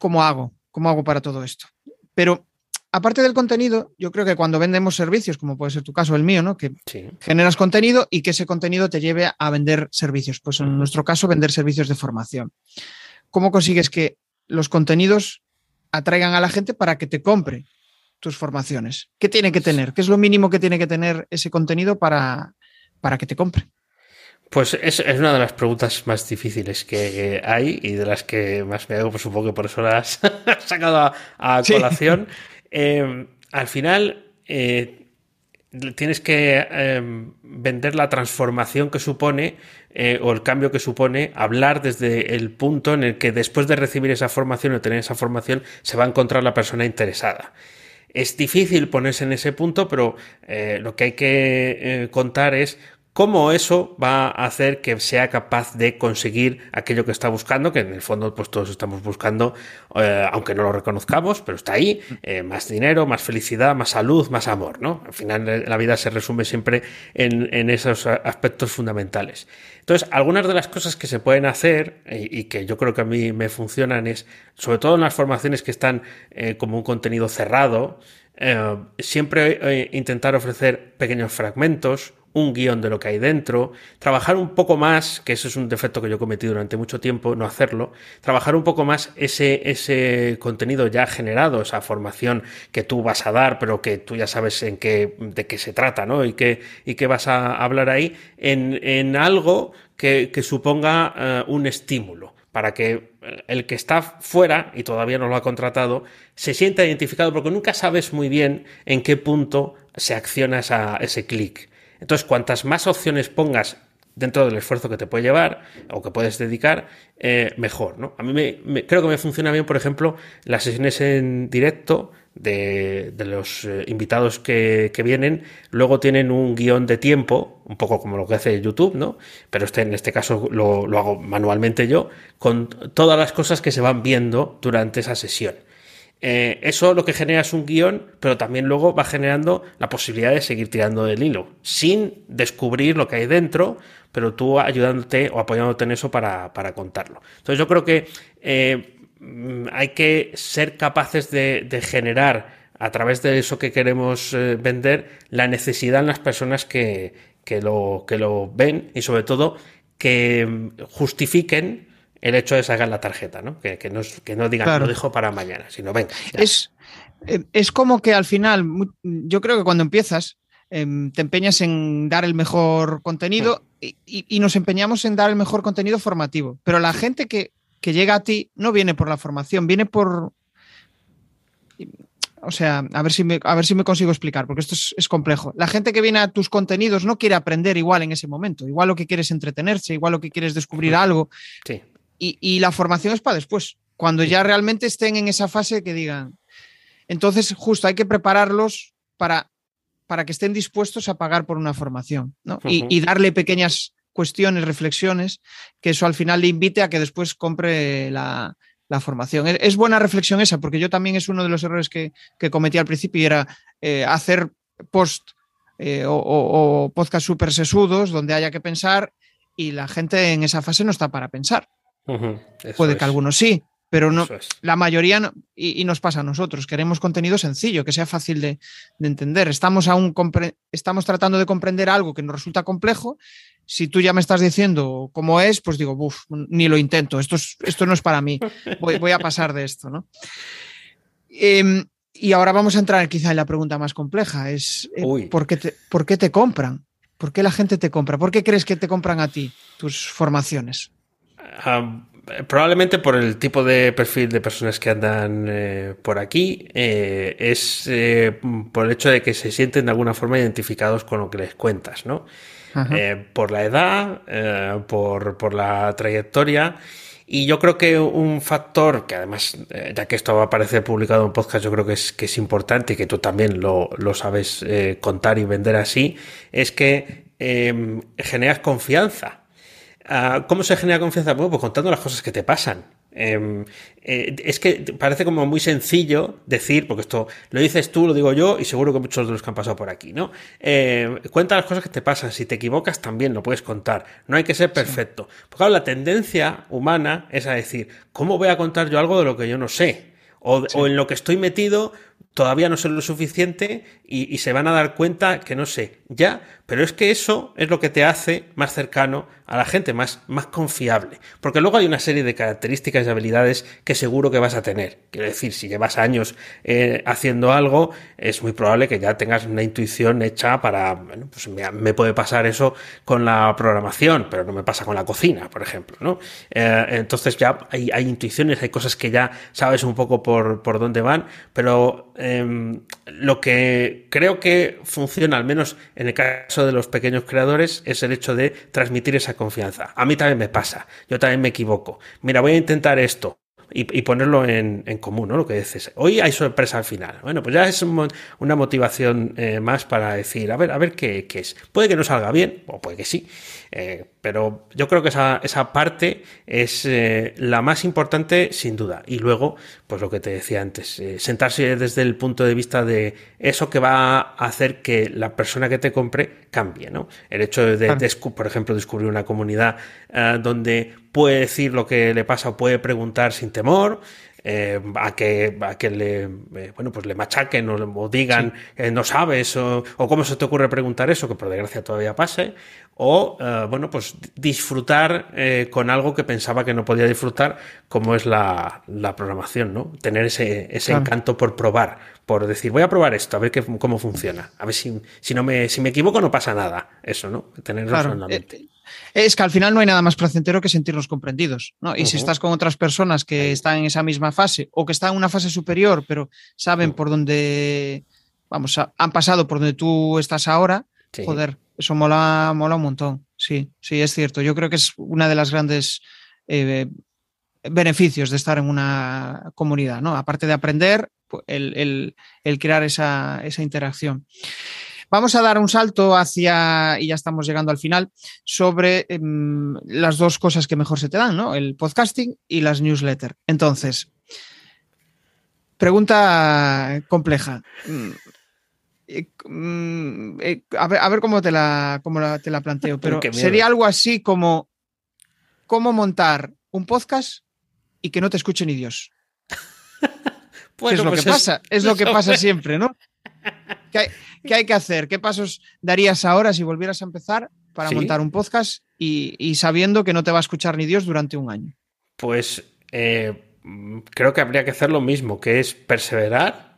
¿cómo hago? ¿Cómo hago para todo esto? Pero aparte del contenido, yo creo que cuando vendemos servicios, como puede ser tu caso, el mío, ¿no? Que sí. generas contenido y que ese contenido te lleve a vender servicios. Pues en nuestro caso, vender servicios de formación. ¿Cómo consigues que los contenidos atraigan a la gente para que te compre tus formaciones? ¿Qué tiene que tener? ¿Qué es lo mínimo que tiene que tener ese contenido para, para que te compre? Pues es, es, una de las preguntas más difíciles que hay y de las que más me hago, pues supongo que por eso las has (laughs) sacado a, a colación. Sí. Eh, al final, eh, tienes que eh, vender la transformación que supone eh, o el cambio que supone hablar desde el punto en el que después de recibir esa formación o tener esa formación se va a encontrar la persona interesada. Es difícil ponerse en ese punto, pero eh, lo que hay que contar es cómo eso va a hacer que sea capaz de conseguir aquello que está buscando, que en el fondo pues todos estamos buscando, eh, aunque no lo reconozcamos, pero está ahí, eh, más dinero, más felicidad, más salud, más amor, ¿no? Al final eh, la vida se resume siempre en, esos aspectos fundamentales. Entonces, algunas de las cosas que se pueden hacer y, que yo creo que a mí me funcionan es, sobre todo en las formaciones que están como un contenido cerrado, siempre intentar ofrecer pequeños fragmentos, un guion de lo que hay dentro, trabajar un poco más, que eso es un defecto que yo he cometido durante mucho tiempo, no hacerlo, trabajar un poco más ese, ese contenido ya generado, esa formación que tú vas a dar, pero que tú ya sabes en qué, de qué se trata, ¿no? Y qué, y qué vas a hablar ahí, en, en algo que, que suponga uh, un estímulo para que el que está fuera y todavía no lo ha contratado se sienta identificado porque nunca sabes muy bien en qué punto se acciona esa, ese clic. Entonces, cuantas más opciones pongas dentro del esfuerzo que te puede llevar o que puedes dedicar, eh, mejor, ¿no? A mí me, me, creo que me funciona bien, por ejemplo, las sesiones en directo de, los eh, invitados que, vienen, luego tienen un guion de tiempo, un poco como lo que hace YouTube, ¿no? Pero este, en este caso lo hago manualmente yo, con todas las cosas que se van viendo durante esa sesión. Eh, eso lo que genera es un guion, pero también luego va generando la posibilidad de seguir tirando del hilo, sin descubrir lo que hay dentro, pero tú ayudándote o apoyándote en eso para, contarlo. Entonces yo creo que eh, hay que ser capaces de, generar a través de eso que queremos eh, vender la necesidad en las personas que, lo, que lo ven y sobre todo que justifiquen el hecho de sacar la tarjeta, ¿no? Que, no, que no, digan lo dejo para mañana, sino venga. Es, eh, es como que al final, yo creo que cuando empiezas, em, te empeñas en dar el mejor contenido mm. y, nos empeñamos en dar el mejor contenido formativo. Pero la gente que, que, llega a ti no viene por la formación, viene por. O sea, a ver si me, a ver si me consigo explicar, porque esto es, es, complejo. La gente que viene a tus contenidos no quiere aprender igual en ese momento. Igual lo que quieres es entretenerse, igual lo que quieres es descubrir algo. Sí y, la formación es para después, cuando ya realmente estén en esa fase que digan. Entonces, justo hay que prepararlos para, para que estén dispuestos a pagar por una formación y, darle pequeñas cuestiones, reflexiones, que eso al final le invite a que después compre la, formación. Es, buena reflexión esa, porque yo también es uno de los errores que, cometí al principio y era eh, hacer post eh, o, o, podcast súper sesudos donde haya que pensar y la gente en esa fase no está para pensar. Puede que algunos sí, pero no, la mayoría no, y, nos pasa a nosotros. Queremos contenido sencillo, que sea fácil de, entender. Estamos aún estamos tratando de comprender algo que nos resulta complejo. Si tú ya me estás diciendo cómo es, pues digo, uff, ni lo intento. Esto, esto no es para mí. Voy, a pasar de esto, ¿no? Em, y ahora vamos a entrar quizá en la pregunta más compleja. Es eh, ¿por, qué te, ¿por qué te compran? ¿Por qué la gente te compra? ¿Por qué crees que te compran a ti tus formaciones? Probablemente por el tipo de perfil de personas que andan eh, por aquí, eh, es eh, por el hecho de que se sienten de alguna forma identificados con lo que les cuentas, ¿no? por la edad, por, por, la trayectoria. Y yo creo que un factor que además, ya que esto va a aparecer publicado en podcast, yo creo que es, que es importante y que tú también lo, lo sabes contar y vender así, es que generas confianza Ah, ¿Cómo se genera confianza? Bueno, pues contando las cosas que te pasan. Em, eh, es que parece como muy sencillo decir, porque esto lo dices tú, lo digo yo, y seguro que muchos de los que han pasado por aquí, ¿no? Eh, cuenta las cosas que te pasan, si te equivocas también lo puedes contar, no hay que ser perfecto. Porque claro, la tendencia humana es a decir, ¿cómo voy a contar yo algo de lo que yo no sé? O, o en lo que estoy metido todavía no sé lo suficiente y, y, se van a dar cuenta que no sé, ya, pero es que eso es lo que te hace más cercano a la gente, más, más confiable. Porque luego hay una serie de características y habilidades que seguro que vas a tener. Quiero decir, si llevas años eh, haciendo algo, es muy probable que ya tengas una intuición hecha para, bueno, pues me, puede pasar eso con la programación, pero no me pasa con la cocina, por ejemplo, ¿no? Eh, entonces ya hay, hay, intuiciones, hay cosas que ya sabes un poco por, por dónde van, pero em, lo que creo que funciona, al menos en el caso de los pequeños creadores, es el hecho de transmitir esa confianza. A mí también me pasa, yo también me equivoco. Mira, voy a intentar esto. Y, ponerlo en, común, ¿no? Lo que dices. Hoy hay sorpresa al final. Bueno, pues ya es una motivación eh, más para decir, a ver, a ver qué, qué, es. Puede que no salga bien, o puede que sí. Eh, pero yo creo que esa, esa parte es eh, la más importante sin duda. Y luego, pues lo que te decía antes, eh, sentarse desde el punto de vista de eso que va a hacer que la persona que te compre cambie, ¿no? El hecho de, por ejemplo, descubrir una comunidad donde puede decir lo que le pasa o puede preguntar sin temor, eh, a que, a que le, eh, bueno, pues le machaquen o, digan eh, no sabes o, cómo se te ocurre preguntar eso, que por desgracia todavía pase, o bueno, pues disfrutar con algo que pensaba que no podía disfrutar, como es la, la programación, ¿no? Tener ese, ese encanto por probar, por decir, voy a probar esto, a ver qué, cómo funciona, a ver si, si, no me, si me equivoco no pasa nada, eso, ¿no? Tenerlo en la mente es que al final no hay nada más placentero que sentirnos comprendidos, ¿no? Y si estás con otras personas que están en esa misma fase o que están en una fase superior, pero saben por dónde, vamos, han pasado por donde tú estás ahora, joder, eso mola, mola un montón. Sí, sí, es cierto. Yo creo que es una de las grandes eh, beneficios de estar en una comunidad, ¿no? Aparte de aprender, pues, el, crear esa, esa interacción. Vamos a dar un salto hacia, y ya estamos llegando al final, sobre em, las dos cosas que mejor se te dan, ¿no? El podcasting y las newsletters. Entonces, Pregunta compleja. Mm, eh, eh, a, ver, cómo te la, te la planteo, pero sería algo así como cómo montar un podcast y que no te escuche ni Dios. (laughs) es lo pues que pasa, es lo que pasa siempre, ¿no? ¿Qué hay, que hacer? ¿Qué pasos darías ahora si volvieras a empezar para montar un podcast y, sabiendo que no te va a escuchar ni Dios durante un año? Pues eh, creo que habría que hacer lo mismo, que es perseverar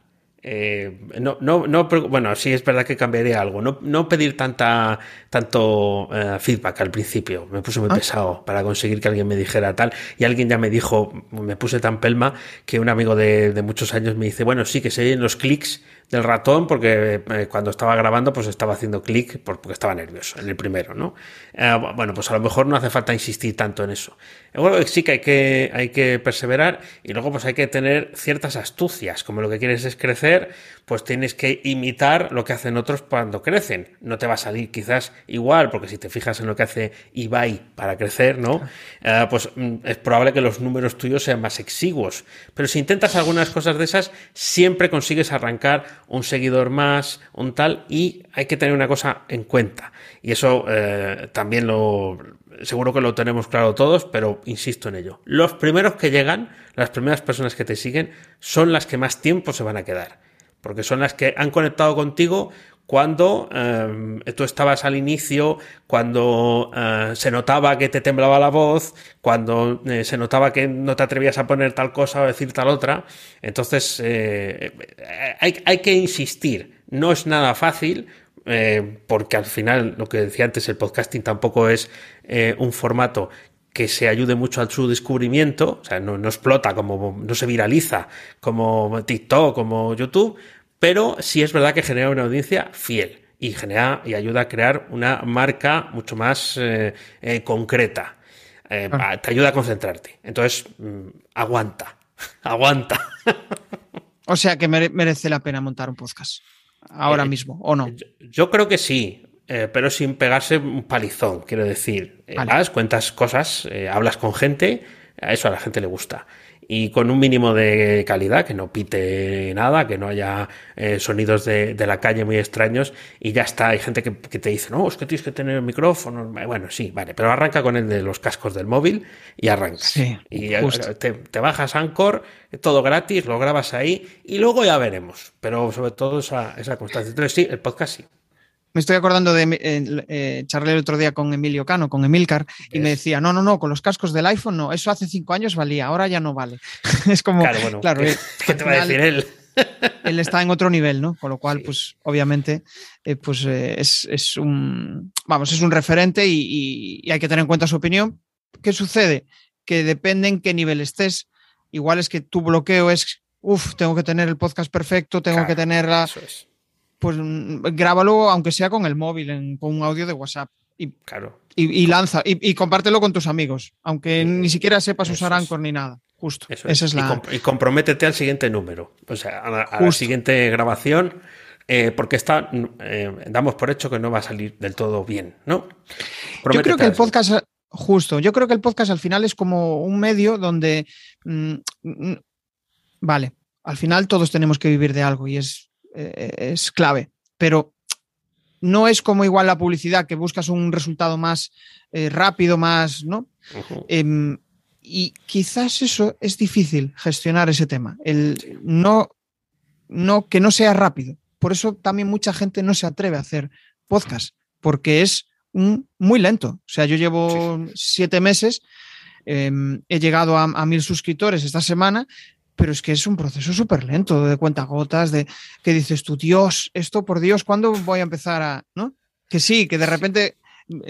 eh, no, no, no, bueno, sí es verdad que cambiaría algo. No, no pedir tanta, tanto eh, feedback al principio. Me puse muy ah. pesado para conseguir que alguien me dijera tal. Y alguien ya me dijo, me puse tan pelma que un amigo de, de muchos años me dice, bueno, sí, que se oyen los clics del ratón porque eh, cuando estaba grabando pues estaba haciendo clic porque estaba nervioso en el primero, ¿no? Eh, bueno, pues a lo mejor no hace falta insistir tanto en eso. Bueno, sí que hay, que hay que perseverar y luego pues hay que tener ciertas astucias, como lo que quieres es crecer, pues tienes que imitar lo que hacen otros cuando crecen. No te va a salir quizás igual, porque si te fijas en lo que hace Ibai para crecer, ¿no? Eh, pues mm, es probable que los números tuyos sean más exiguos. Pero si intentas algunas cosas de esas, siempre consigues arrancar un seguidor más, un tal, y hay que tener una cosa en cuenta. Y eso eh, también lo, seguro que lo tenemos claro todos, pero insisto en ello. Los primeros que llegan, las primeras personas que te siguen, son las que más tiempo se van a quedar porque son las que han conectado contigo cuando eh, tú estabas al inicio, cuando eh, se notaba que te temblaba la voz, cuando eh, se notaba que no te atrevías a poner tal cosa o decir tal otra. Entonces, hay, hay, que insistir. No es nada fácil, porque al final, lo que decía antes, el podcasting tampoco es un formato que se ayude mucho a su descubrimiento, o sea, no, no, explota como, no se viraliza como TikTok, como YouTube, pero sí es verdad que genera una audiencia fiel y genera y ayuda a crear una marca mucho más eh, eh, concreta. Eh, te ayuda a concentrarte. Entonces, mm, aguanta, (laughs) aguanta. o sea que merece la pena montar un podcast ahora mismo, ¿o no? yo creo que sí. Pero sin pegarse un palizón, quiero decir. Vas, cuentas cosas, hablas con gente, a eso a la gente le gusta. Y con un mínimo de calidad, que no pite nada, que no haya sonidos de, la calle muy extraños, y ya está. Hay gente que, te dice, no, es que tienes que tener el micrófono. Bueno, sí, vale, pero arranca con el de los cascos del móvil y arrancas. y te, bajas Anchor, todo gratis, lo grabas ahí, y luego ya veremos. Pero sobre todo esa, esa constancia. Entonces, sí, el podcast sí. Me estoy acordando de eh, charlar el otro día con Emilio Cano, con Emilcar, y me decía, no, no, no, con los cascos del iPhone no, eso hace cinco años valía, ahora ya no vale. (laughs) es como, claro, bueno, claro ¿qué, eh, te va a decir él? él está en otro nivel, ¿no? Con lo cual, pues obviamente, eh, pues es, un, vamos, es un referente y, hay que tener en cuenta su opinión. ¿Qué sucede? Que depende en qué nivel estés. Igual es que tu bloqueo es, uff, tengo que tener el podcast perfecto, tengo que tener la pues mm, grábalo aunque sea con el móvil, con un audio de WhatsApp. Y, claro. y, lanza, y, compártelo con tus amigos, aunque ni siquiera sepas usar Anchor ni nada. Justo. Esa es. la... y, comprométete al siguiente número, o sea, a, la siguiente grabación, eh, porque está, eh, damos por hecho que no va a salir del todo bien, ¿no? yo creo que el podcast, justo, yo creo que el podcast al final es como un medio donde, mm, mm, vale, al final todos tenemos que vivir de algo y es es clave, pero no es como igual la publicidad, que buscas un resultado más eh, rápido, más, ¿no? Em, y quizás eso es difícil gestionar ese tema, el no, no, que no sea rápido. Por eso también mucha gente no se atreve a hacer podcast, porque es muy lento. O sea, yo llevo siete meses, em, he llegado a, mil suscriptores esta semana pero es que es un proceso súper lento de cuentagotas, de que dices tú, Dios, esto por Dios, ¿cuándo voy a empezar a, ¿no? Que sí, que de repente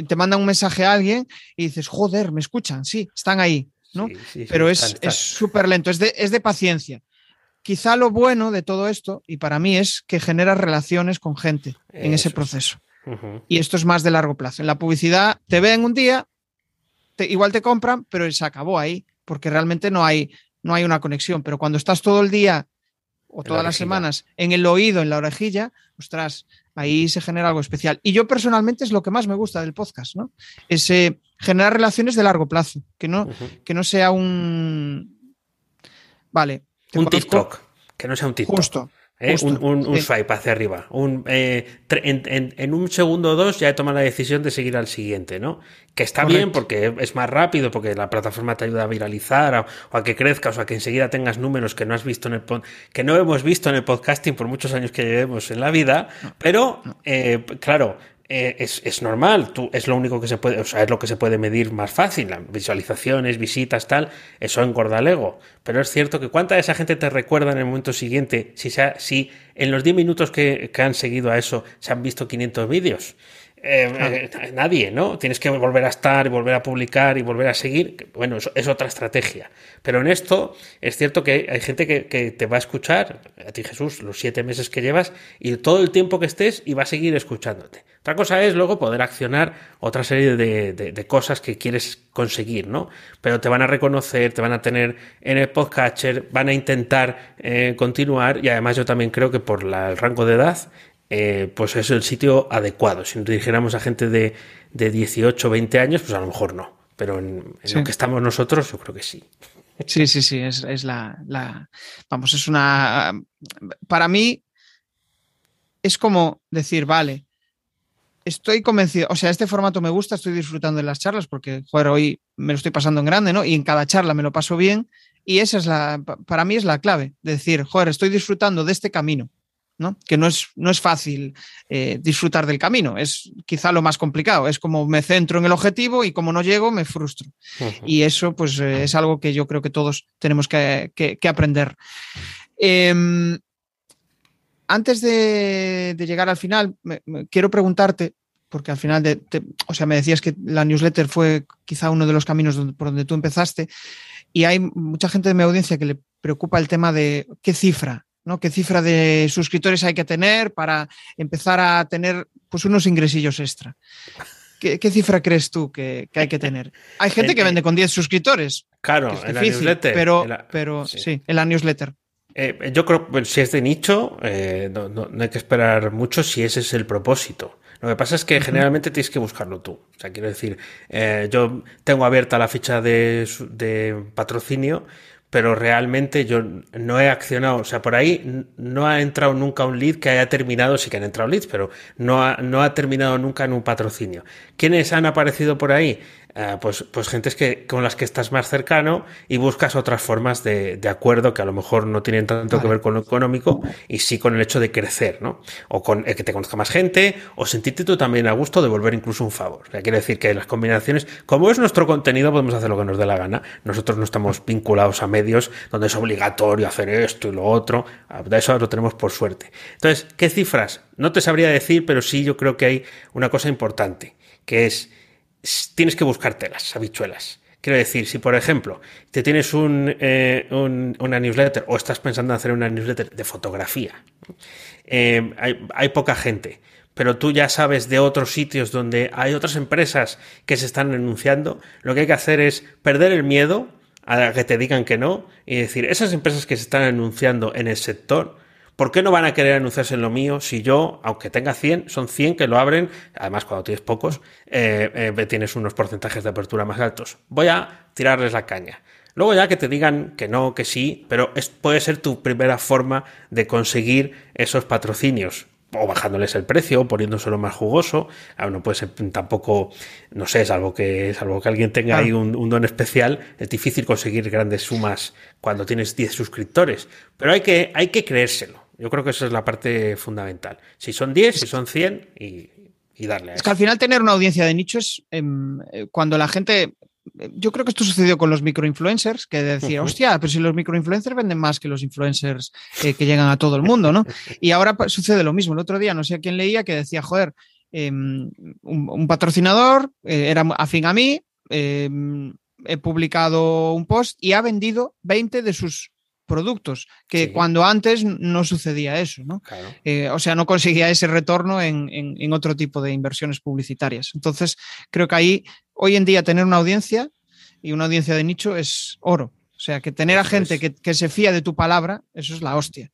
te manda un mensaje a alguien y dices, joder, me escuchan, sí, están ahí, ¿no? pero es súper lento, es de, es de paciencia. Quizá lo bueno de todo esto, y para mí, es que genera relaciones con gente en ese proceso. Y esto es más de largo plazo. En la publicidad te ven un día, igual te compran, pero se acabó ahí, porque realmente no hay, no hay una conexión, pero cuando estás todo el día o todas las semanas en el oído, en la orejilla, ostras, ahí se genera algo especial. Y yo personalmente es lo que más me gusta del podcast, ¿no? Es generar relaciones de largo plazo, que no, que no sea un... Vale. un TikTok. que no sea un TikTok. Justo. ¿Eh? un, swipe hacia arriba. Un, eh, en, un segundo o dos ya he tomado la decisión de seguir al siguiente, ¿no? Que está bien porque es más rápido, porque la plataforma te ayuda a viralizar o a que crezcas o a que enseguida tengas números que no has visto en el que no hemos visto en el podcasting por muchos años que llevemos en la vida. Pero, eh, claro, eh, es, normal, tú, es lo único que se puede, o sea, es lo que se puede medir más fácil, visualizaciones, visitas, tal, eso engorda el ego. Pero es cierto que cuánta de esa gente te recuerda en el momento siguiente, si, sea, si en los 10 minutos que, que, han seguido a eso se han visto 500 vídeos. Eh, eh, nadie, ¿no? Tienes que volver a estar y volver a publicar y volver a seguir. Bueno, eso es otra estrategia. Pero en esto es cierto que hay gente que, te va a escuchar, a ti Jesús, los siete meses que llevas y todo el tiempo que estés y va a seguir escuchándote. Otra cosa es luego poder accionar otra serie de, cosas que quieres conseguir, ¿no? Pero te van a reconocer, te van a tener en el podcatcher, van a intentar eh, continuar y además yo también creo que por el rango de edad eh, pues es el sitio adecuado. Si nos dirigiéramos a gente de, de 18 20 años, pues a lo mejor no. Pero en, lo que estamos nosotros, yo creo que sí. Sí, sí, sí, es, la, Vamos, es una... Para mí es como decir, vale, estoy convencido, o sea, este formato me gusta, estoy disfrutando de las charlas porque, joder, hoy me lo estoy pasando en grande, ¿no? Y en cada charla me lo paso bien y esa es la, para mí es la clave, decir, joder, estoy disfrutando de este camino que no es, no es fácil eh, disfrutar del camino, es quizá lo más complicado, es como me centro en el objetivo y como no llego me frustro. Y eso pues eh, es algo que yo creo que todos tenemos que, aprender. Em, antes de, llegar al final, quiero preguntarte, porque al final, de, o sea, me decías que la newsletter fue quizá uno de los caminos por donde tú empezaste, y hay mucha gente de mi audiencia que le preocupa el tema de qué cifra ¿no? ¿Qué cifra de suscriptores hay que tener para empezar a tener pues, unos ingresillos extra? ¿Qué, cifra crees tú que, hay que tener? Hay (laughs) gente que vende con 10 suscriptores. Claro, en la newsletter. Pero, pero sí. en la newsletter. Eh, yo creo que si es de nicho, eh, no, hay que esperar mucho si ese es el propósito. Lo que pasa es que generalmente tienes que buscarlo tú. O sea, quiero decir, eh, yo tengo abierta la ficha de, de patrocinio pero realmente yo no he accionado, o sea, por ahí no ha entrado nunca un lead que haya terminado, sí que han entrado leads, pero no ha, no ha terminado nunca en un patrocinio. ¿Quiénes han aparecido por ahí? Eh, pues, pues gentes que, con las que estás más cercano y buscas otras formas de, de acuerdo que a lo mejor no tienen tanto que ver con lo económico y sí con el hecho de crecer, ¿no? O con el que te conozca más gente o sentirte tú también a gusto de volver incluso un favor. O quiere decir que las combinaciones, como es nuestro contenido, podemos hacer lo que nos dé la gana. Nosotros no estamos vinculados a medios donde es obligatorio hacer esto y lo otro. Ah, de eso lo tenemos por suerte. Entonces, ¿qué cifras? No te sabría decir, pero sí yo creo que hay una cosa importante, que es tienes que buscarte las habichuelas. Quiero decir, si por ejemplo te tienes eh, un, una newsletter o estás pensando en hacer una newsletter de fotografía, eh, hay, poca gente, pero tú ya sabes de otros sitios donde hay otras empresas que se están anunciando, lo que hay que hacer es perder el miedo a que te digan que no y decir, esas empresas que se están anunciando en el sector, ¿Por qué no van a querer anunciarse en lo mío si yo, aunque tenga 100, son 100 que lo abren? Además, cuando tienes pocos, eh, eh, tienes unos porcentajes de apertura más altos. Voy a tirarles la caña. Luego ya que te digan que no, que sí, pero es, puede ser tu primera forma de conseguir esos patrocinios o bajándoles el precio, o poniéndoselo más jugoso. Ah, no puede ser tampoco, no sé, salvo que, salvo que alguien tenga ahí un, un, don especial, es difícil conseguir grandes sumas cuando tienes 10 suscriptores. Pero hay que, hay que creérselo. Yo creo que esa es la parte fundamental. Si son 10, si son 100 y, darle a Es que al final tener una audiencia de nicho es em, eh, cuando la gente yo creo que esto sucedió con los microinfluencers, que decía, hostia, pero si los microinfluencers venden más que los influencers eh, que llegan a todo el mundo, ¿no? (laughs) Y ahora sucede lo mismo. El otro día no sé a quién leía que decía, joder, em, un, patrocinador eh, era afín a mí, em, he publicado un post y ha vendido 20 de sus productos, que cuando antes no sucedía eso, ¿no? Eh, o sea, no conseguía ese retorno en, otro tipo de inversiones publicitarias. Entonces, creo que ahí, hoy en día, tener una audiencia y una audiencia de nicho es oro. O sea, que tener a gente que, se fía de tu palabra, eso es la hostia.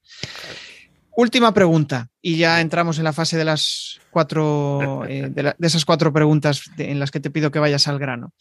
Última pregunta, y ya entramos en la fase de las cuatro, eh, de, esas cuatro preguntas en las que te pido que vayas al grano.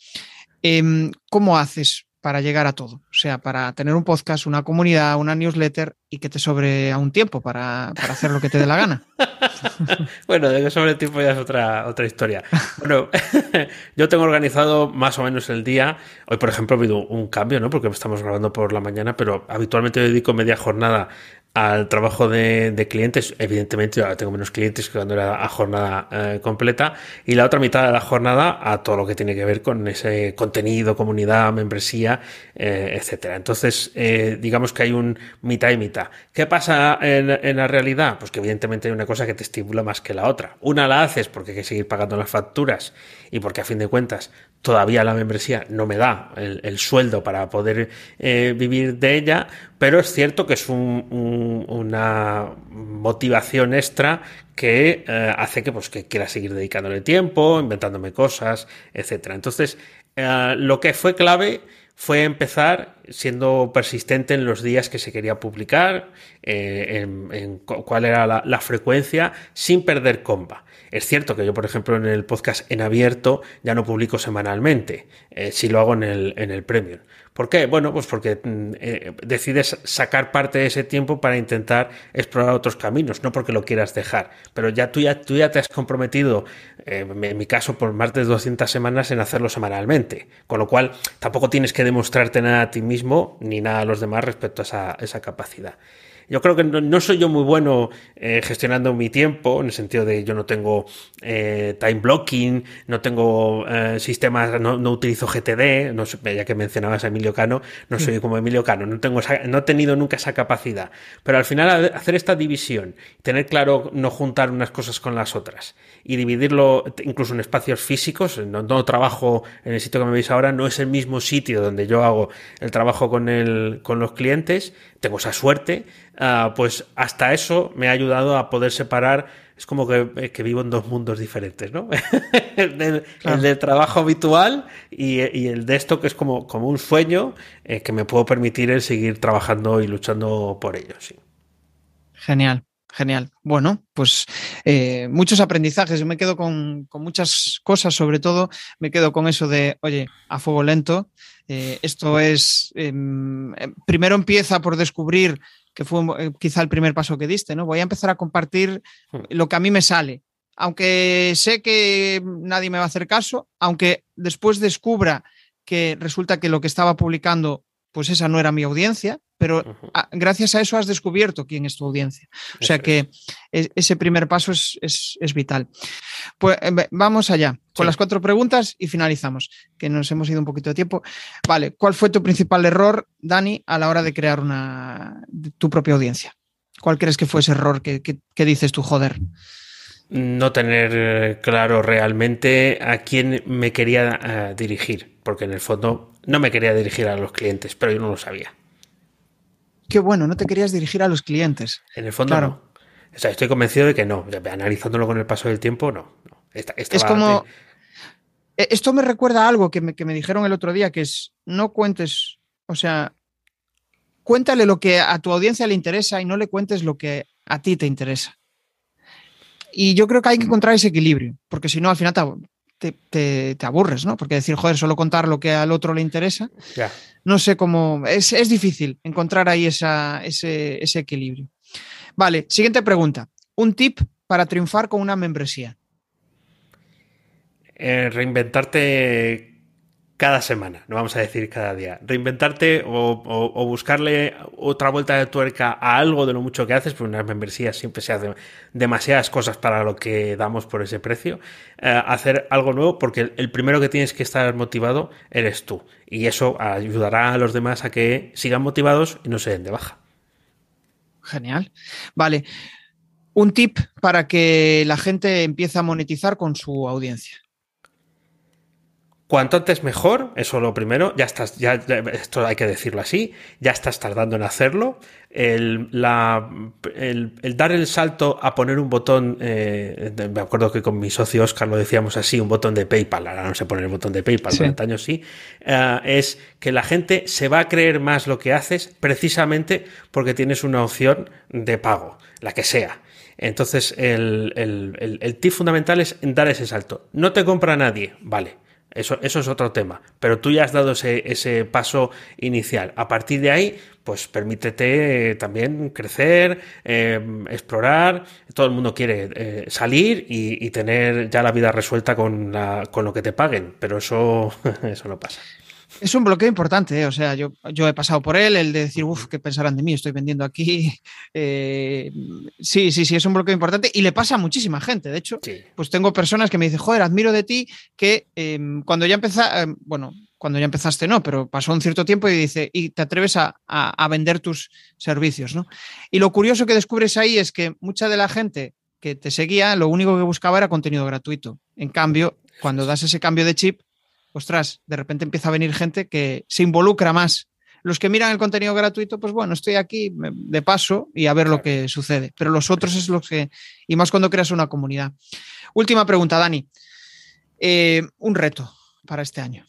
Em, ¿Cómo haces para llegar a todo. O sea, para tener un podcast, una comunidad, una newsletter y que te sobre a un tiempo para, hacer lo que te dé la gana. (laughs) bueno, de que sobre el tiempo ya es otra, otra historia. Bueno, (laughs) yo tengo organizado más o menos el día. Hoy, por ejemplo, ha habido un cambio, ¿no? Porque estamos grabando por la mañana, pero habitualmente dedico media jornada al trabajo de, clientes. Evidentemente, ahora tengo menos clientes que cuando era a jornada eh, completa. Y la otra mitad de la jornada a todo lo que tiene que ver con ese contenido, comunidad, membresía, eh, etcétera. Entonces, eh, digamos que hay un mitad y mitad. ¿Qué pasa en, en, la realidad? Pues que evidentemente hay una cosa que te estimula más que la otra. Una la haces porque hay que seguir pagando las facturas y porque a fin de cuentas todavía la membresía no me da el, sueldo para poder eh, vivir de ella, pero es cierto que es una motivación extra que eh, hace que, pues, que quiera seguir dedicándole tiempo, inventándome cosas, etcétera. Entonces, eh, lo que fue clave fue empezar siendo persistente en los días que se quería publicar, en, cuál era la, frecuencia, sin perder comba. Es cierto que yo, por ejemplo, en el podcast en abierto ya no publico semanalmente, eh, si lo hago en el, en el Premium. ¿Por qué? Bueno, pues porque mm, eh, decides sacar parte de ese tiempo para intentar explorar otros caminos, no porque lo quieras dejar. Pero ya tú ya, tú ya te has comprometido, eh, en mi caso, por más de 200 semanas en hacerlo semanalmente. Con lo cual, tampoco tienes que demostrarte nada a ti mismo ni nada a los demás respecto a esa, esa capacidad. Yo creo que no, soy yo muy bueno eh, gestionando mi tiempo, en el sentido de yo no tengo eh, time blocking, no tengo eh, sistemas, no, utilizo GTD, no, ya que mencionabas a Emilio Cano, no soy como Emilio Cano, no, tengo no he tenido nunca esa capacidad. Pero al final hacer esta división, tener claro no juntar unas cosas con las otras y dividirlo incluso en espacios físicos, no, no trabajo en el sitio que me veis ahora, no es el mismo sitio donde yo hago el trabajo con, el, con los clientes, tengo esa suerte, Ah, pues hasta eso me ha ayudado a poder separar. Es como que, eh, vivo en dos mundos diferentes, ¿no? (laughs) el, del, trabajo habitual y, el de esto que es como, como un sueño eh, que me puedo permitir el seguir trabajando y luchando por ello, sí. Genial. Genial. Bueno, pues eh, muchos aprendizajes. Yo me quedo con, con, muchas cosas, sobre todo me quedo con eso de, oye, a fuego lento. Esto es, em, primero empieza por descubrir que fue eh, quizá el primer paso que diste, ¿no? Voy a empezar a compartir hmm. lo que a mí me sale. Aunque sé que nadie me va a hacer caso, aunque después descubra que resulta que lo que estaba publicando, pues esa no era mi audiencia, pero gracias a eso has descubierto quién es tu audiencia. O sea que ese primer paso es, vital. Pues eh, vamos allá con las cuatro preguntas y finalizamos, que nos hemos ido un poquito de tiempo. Vale, ¿cuál fue tu principal error, Dani, a la hora de crear una, tu propia audiencia? ¿Cuál crees que fue ese error que, dices tú, joder? No tener eh, claro realmente a quién me quería eh, dirigir, porque en el fondo no me quería dirigir a los clientes, pero yo no lo sabía qué bueno, no te querías dirigir a los clientes. En el fondo no. O sea, estoy convencido de que no. Analizándolo con el paso del tiempo, no. es como... E, esto me recuerda a algo que me, que me dijeron el otro día, que es no cuentes, o sea, cuéntale lo que a tu audiencia le interesa y no le cuentes lo que a ti te interesa. Y yo creo que hay que encontrar ese equilibrio, porque si no, al final te, aburres, ¿no? Porque decir, joder, solo contar lo que al otro le interesa, no sé cómo, es, difícil encontrar ahí ese, equilibrio. Vale, siguiente pregunta. Un tip para triunfar con una membresía. Eh, reinventarte cada semana, no vamos a decir cada día. Reinventarte o, buscarle otra vuelta de tuerca a algo de lo mucho que haces, porque una membresía siempre se hacen demasiadas cosas para lo que damos por ese precio. Eh, hacer algo nuevo, porque el primero que tienes que estar motivado eres tú. Y eso ayudará a los demás a que sigan motivados y no se den de baja. Genial. Vale. Un tip para que la gente empiece a monetizar con su audiencia. Cuanto antes mejor, eso lo primero, ya estás, ya, esto hay que decirlo así, ya estás tardando en hacerlo. El, la, el, dar el salto a poner un botón, eh, me acuerdo que con mi socio Oscar lo decíamos así, un botón de PayPal, ahora no sé poner el botón de PayPal, sí. años sí, eh, es que la gente se va a creer más lo que haces precisamente porque tienes una opción de pago, la que sea. Entonces, el, el, el tip fundamental es dar ese salto. No te compra nadie, vale Eso, eso es otro tema. Pero tú ya has dado ese, ese paso inicial. A partir de ahí, pues permítete también crecer, eh, explorar. Todo el mundo quiere eh, salir y, tener ya la vida resuelta con, la, con lo que te paguen. Pero eso, (laughs) eso no pasa. Es un bloqueo importante, ¿eh? o sea, yo, yo he pasado por él, el de decir, uff, ¿qué pensarán de mí? Estoy vendiendo aquí. (laughs) Eh, sí, sí, sí, es un bloqueo importante y le pasa a muchísima gente. De hecho, pues tengo personas que me dicen, joder, admiro de ti que em, cuando ya empezaste, em, bueno, cuando ya empezaste no, pero pasó un cierto tiempo y dice, y te atreves a, a, vender tus servicios, ¿no? Y lo curioso que descubres ahí es que mucha de la gente que te seguía, lo único que buscaba era contenido gratuito. En cambio, cuando das ese cambio de chip, ostras, de repente empieza a venir gente que se involucra más. Los que miran el contenido gratuito, pues bueno, estoy aquí de paso y a ver lo que sucede. Pero los otros es lo que, y más cuando creas una comunidad. Última pregunta, Dani. Eh, un reto para este año.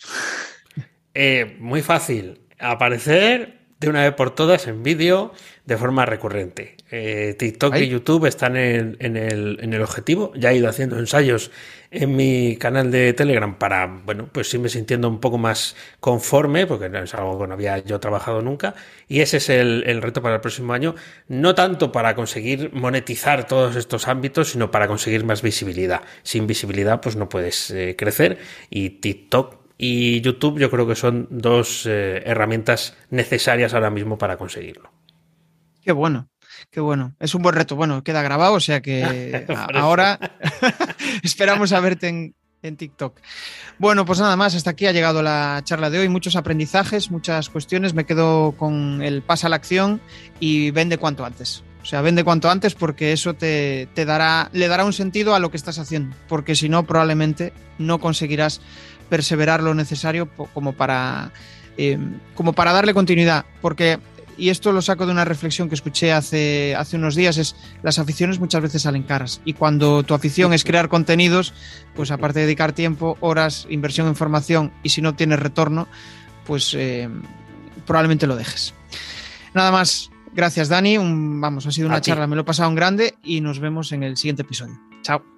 Eh, muy fácil. Aparecer de una vez por todas en vídeo de forma recurrente. Eh, TikTok y YouTube están en, el, en, el, objetivo. Ya he ido haciendo ensayos en mi canal de Telegram para, bueno, pues irme sintiendo un poco más conforme, porque no es algo que no había yo trabajado nunca. Y ese es el, reto para el próximo año. No tanto para conseguir monetizar todos estos ámbitos, sino para conseguir más visibilidad. Sin visibilidad, pues no puedes eh, crecer. Y TikTok y YouTube yo creo que son dos eh, herramientas necesarias ahora mismo para conseguirlo. Qué bueno, qué bueno. Es un buen reto. Bueno, queda grabado, o sea que (laughs) ahora (laughs) esperamos a verte en, en TikTok. Bueno, pues nada más, hasta aquí ha llegado la charla de hoy. Muchos aprendizajes, muchas cuestiones. Me quedo con el pasa a la acción y vende cuanto antes. O sea, vende cuanto antes porque eso te, te dará, le dará un sentido a lo que estás haciendo. Porque si no, probablemente no conseguirás perseverar lo necesario como para, eh, como para darle continuidad. Porque, y esto lo saco de una reflexión que escuché hace, hace unos días, es las aficiones muchas veces salen caras. Y cuando tu afición es crear contenidos, pues aparte de dedicar tiempo, horas, inversión en formación, y si no tienes retorno, pues eh, probablemente lo dejes. Nada más. Gracias, Dani. vamos, ha sido una charla, me lo he pasado en grande y nos vemos en el siguiente episodio. Chao.